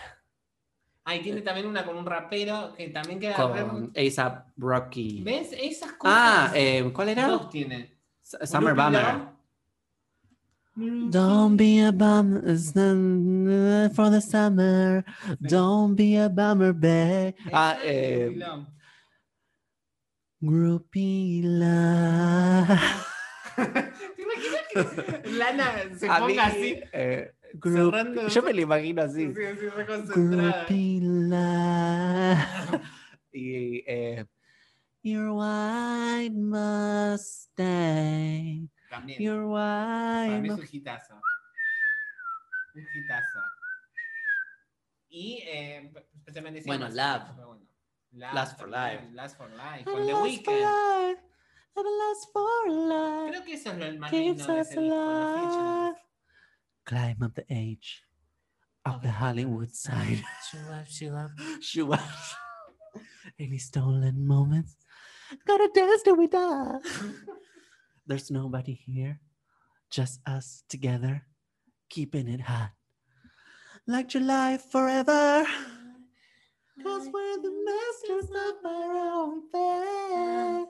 Ah, y tiene también una con un rapero que también queda Con ASAP Rocky. ¿Ves? Esas cosas. Ah, eh, ¿cuál era? Dos tiene. S- Summer Bummer. Don't be a bummer it's not for the summer. Don't be a bummer, babe. Ah, eh, Groupie Love. ¿Te imaginas que Lana se mí, ponga así? eh, group- yo me lo imagino así. Así, así, reconcentrada. Groupie Love. y eh, Your white Mustang. También. Your Para white mí es Mustang. un hitazo. Un hitazo. Y eh, especialmente ese Bueno, más- Love. bueno. Love Last for también, Life. Last for Life. And Con The last for Weeknd. life, and last for life. Creo que eso es lo más keeps lindo de us ese disco, los alive. Climb up the edge of the Hollywood side. She love, she love. She was any stolen moments. Gotta dance till we die. There's nobody here, just us together, keeping it hot. Like July forever. Cause we're the masters of our own fate.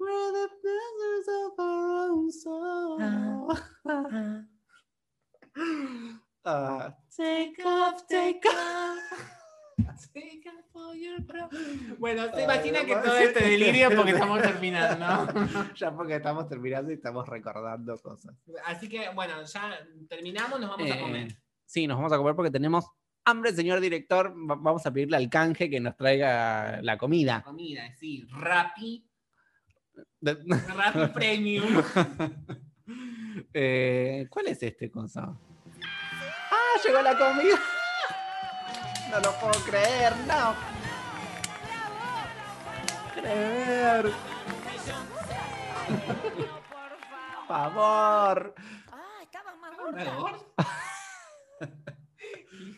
We're the masters of our own soul. Uh, take off, take off. Bueno, se Ay, imagina que todo este delirio porque estamos terminando. ya porque estamos terminando y estamos recordando cosas. Así que, bueno, ya terminamos, nos vamos a Eh, comer. Sí, nos vamos a comer porque tenemos hambre, señor director. Va- Vamos a pedirle al canje que nos traiga la comida. Comida, sí, Rappi, De- Rappi Premium. Eh, ¿Cuál es este cosa? ¡Ah! ¡Llegó la comida! No lo puedo creer, no. Creer. Por favor. Ah, estaba más gorda. Bueno.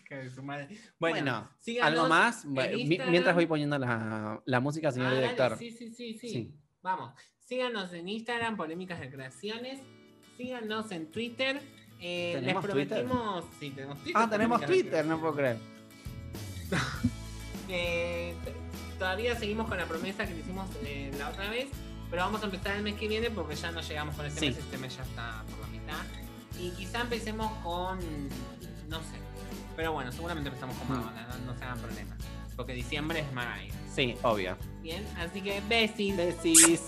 Hija de su madre. Bueno, Bueno, ¿algo más? mientras voy poniendo la, la música, señor Ah, dale, director. Sí, sí, sí, sí, Sí. Vamos. Síganos en Instagram, Polémicas de Creaciones. Síganos en Twitter. Eh, les ¿Tenemos Twitter? prometimos. Sí, tenemos Twitter. Ah, tenemos Twitter, no puedo creer. Eh, todavía seguimos con la promesa que le hicimos eh, la otra vez, pero vamos a empezar el mes que viene porque ya no llegamos con este Sí. mes, este mes ya está por la mitad. Y quizá empecemos con, no sé, pero bueno, seguramente empezamos con. Madonna, no, no se hagan problemas, porque diciembre es Mariah. Sí, obvio. Bien, así que besis. Besis.